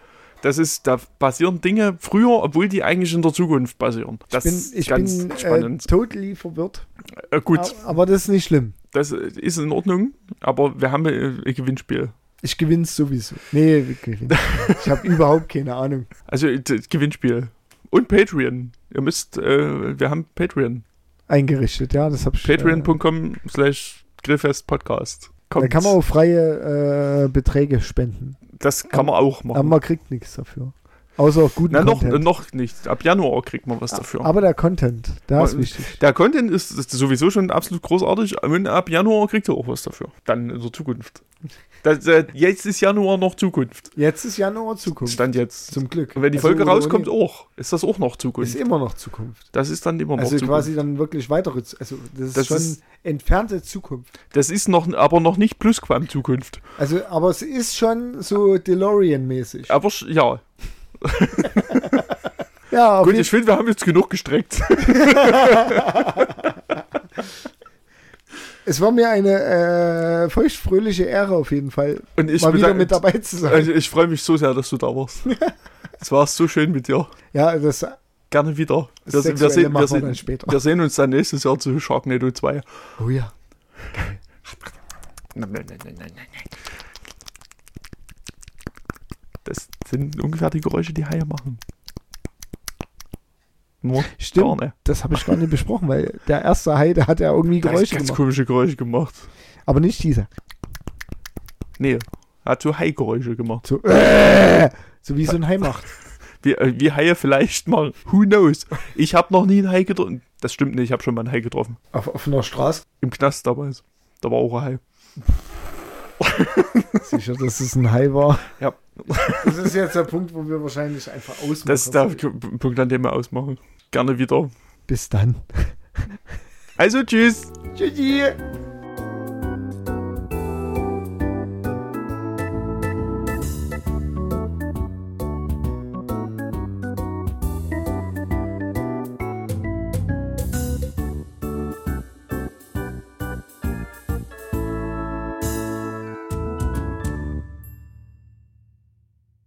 Das ist, da passieren Dinge früher, obwohl die eigentlich in der Zukunft passieren. Das ich bin, ist ich ganz bin äh, spannend. totally verwirrt. Äh, gut, Aber, das ist nicht schlimm. das ist in Ordnung, aber wir haben äh, ein Gewinnspiel. Ich gewinne sowieso. Nee, ich gewinne. ich habe überhaupt keine Ahnung. Also äh, Gewinnspiel. Und Patreon. Ihr müsst, äh, wir haben Patreon. Eingerichtet, ja, das habe ich. Äh, Patreon.com slash Grillfest-Podcast. da kann man auch freie äh, Beträge spenden. Das kann man auch Aber machen. man kriegt nichts dafür. Außer guten Na, noch, Content. noch nicht. Ab Januar kriegt man was dafür. Aber der Content, da ist wichtig. Der Content ist, ist sowieso schon absolut großartig. Und ab Januar kriegt ihr auch was dafür. Dann in der Zukunft. Das, äh, jetzt ist Januar noch Zukunft. Jetzt ist Januar Zukunft. Stand jetzt. Zum Glück. Und wenn die Also, Folge rauskommt, auch. Ist das auch noch Ist Zukunft. immer noch Zukunft. Das ist dann immer noch Also Zukunft. quasi dann wirklich weitere, also das ist Das schon ist- entfernte Zukunft. Das ist noch, aber noch nicht Plusquam Zukunft. Also, aber es ist schon so DeLorean-mäßig. Aber ja. Ja, auf Gut, ich finde, wir haben jetzt genug gestreckt. Es war mir eine äh, feuchtfröhliche Ehre auf jeden Fall, Und ich mal wieder mit dabei zu sein. Also ich freue mich so sehr, dass du da warst. Es war so schön mit dir. ja, das, Gerne wieder. Wir, wir, sehen, wir, sehen, später. wir sehen uns dann nächstes Jahr zu Sharknado 2. Oh ja. Das sind ungefähr die Geräusche, die Haie machen. Nur Stimmt, nicht. das habe ich gar nicht besprochen, weil der erste Hai, der hat ja irgendwie Geräusche ganz gemacht. komische Geräusche gemacht. Aber nicht dieser. Nee, hat so Hai-Geräusche gemacht. So, äh, so wie so ein Hai macht. Wie, äh, wie Haie vielleicht machen. Who knows? Ich habe noch nie einen Hai getroffen. Das stimmt nicht, ich habe schon mal einen Hai getroffen. Auf offener Straße. Im Knast damals. Da war auch ein Hai. Sicher, dass es ein Hai war. Ja. Das ist jetzt der Punkt, wo wir wahrscheinlich einfach ausmachen. Das ist der Punkt, an dem wir ausmachen. Gerne wieder. Bis dann. Also tschüss. Tschüssi.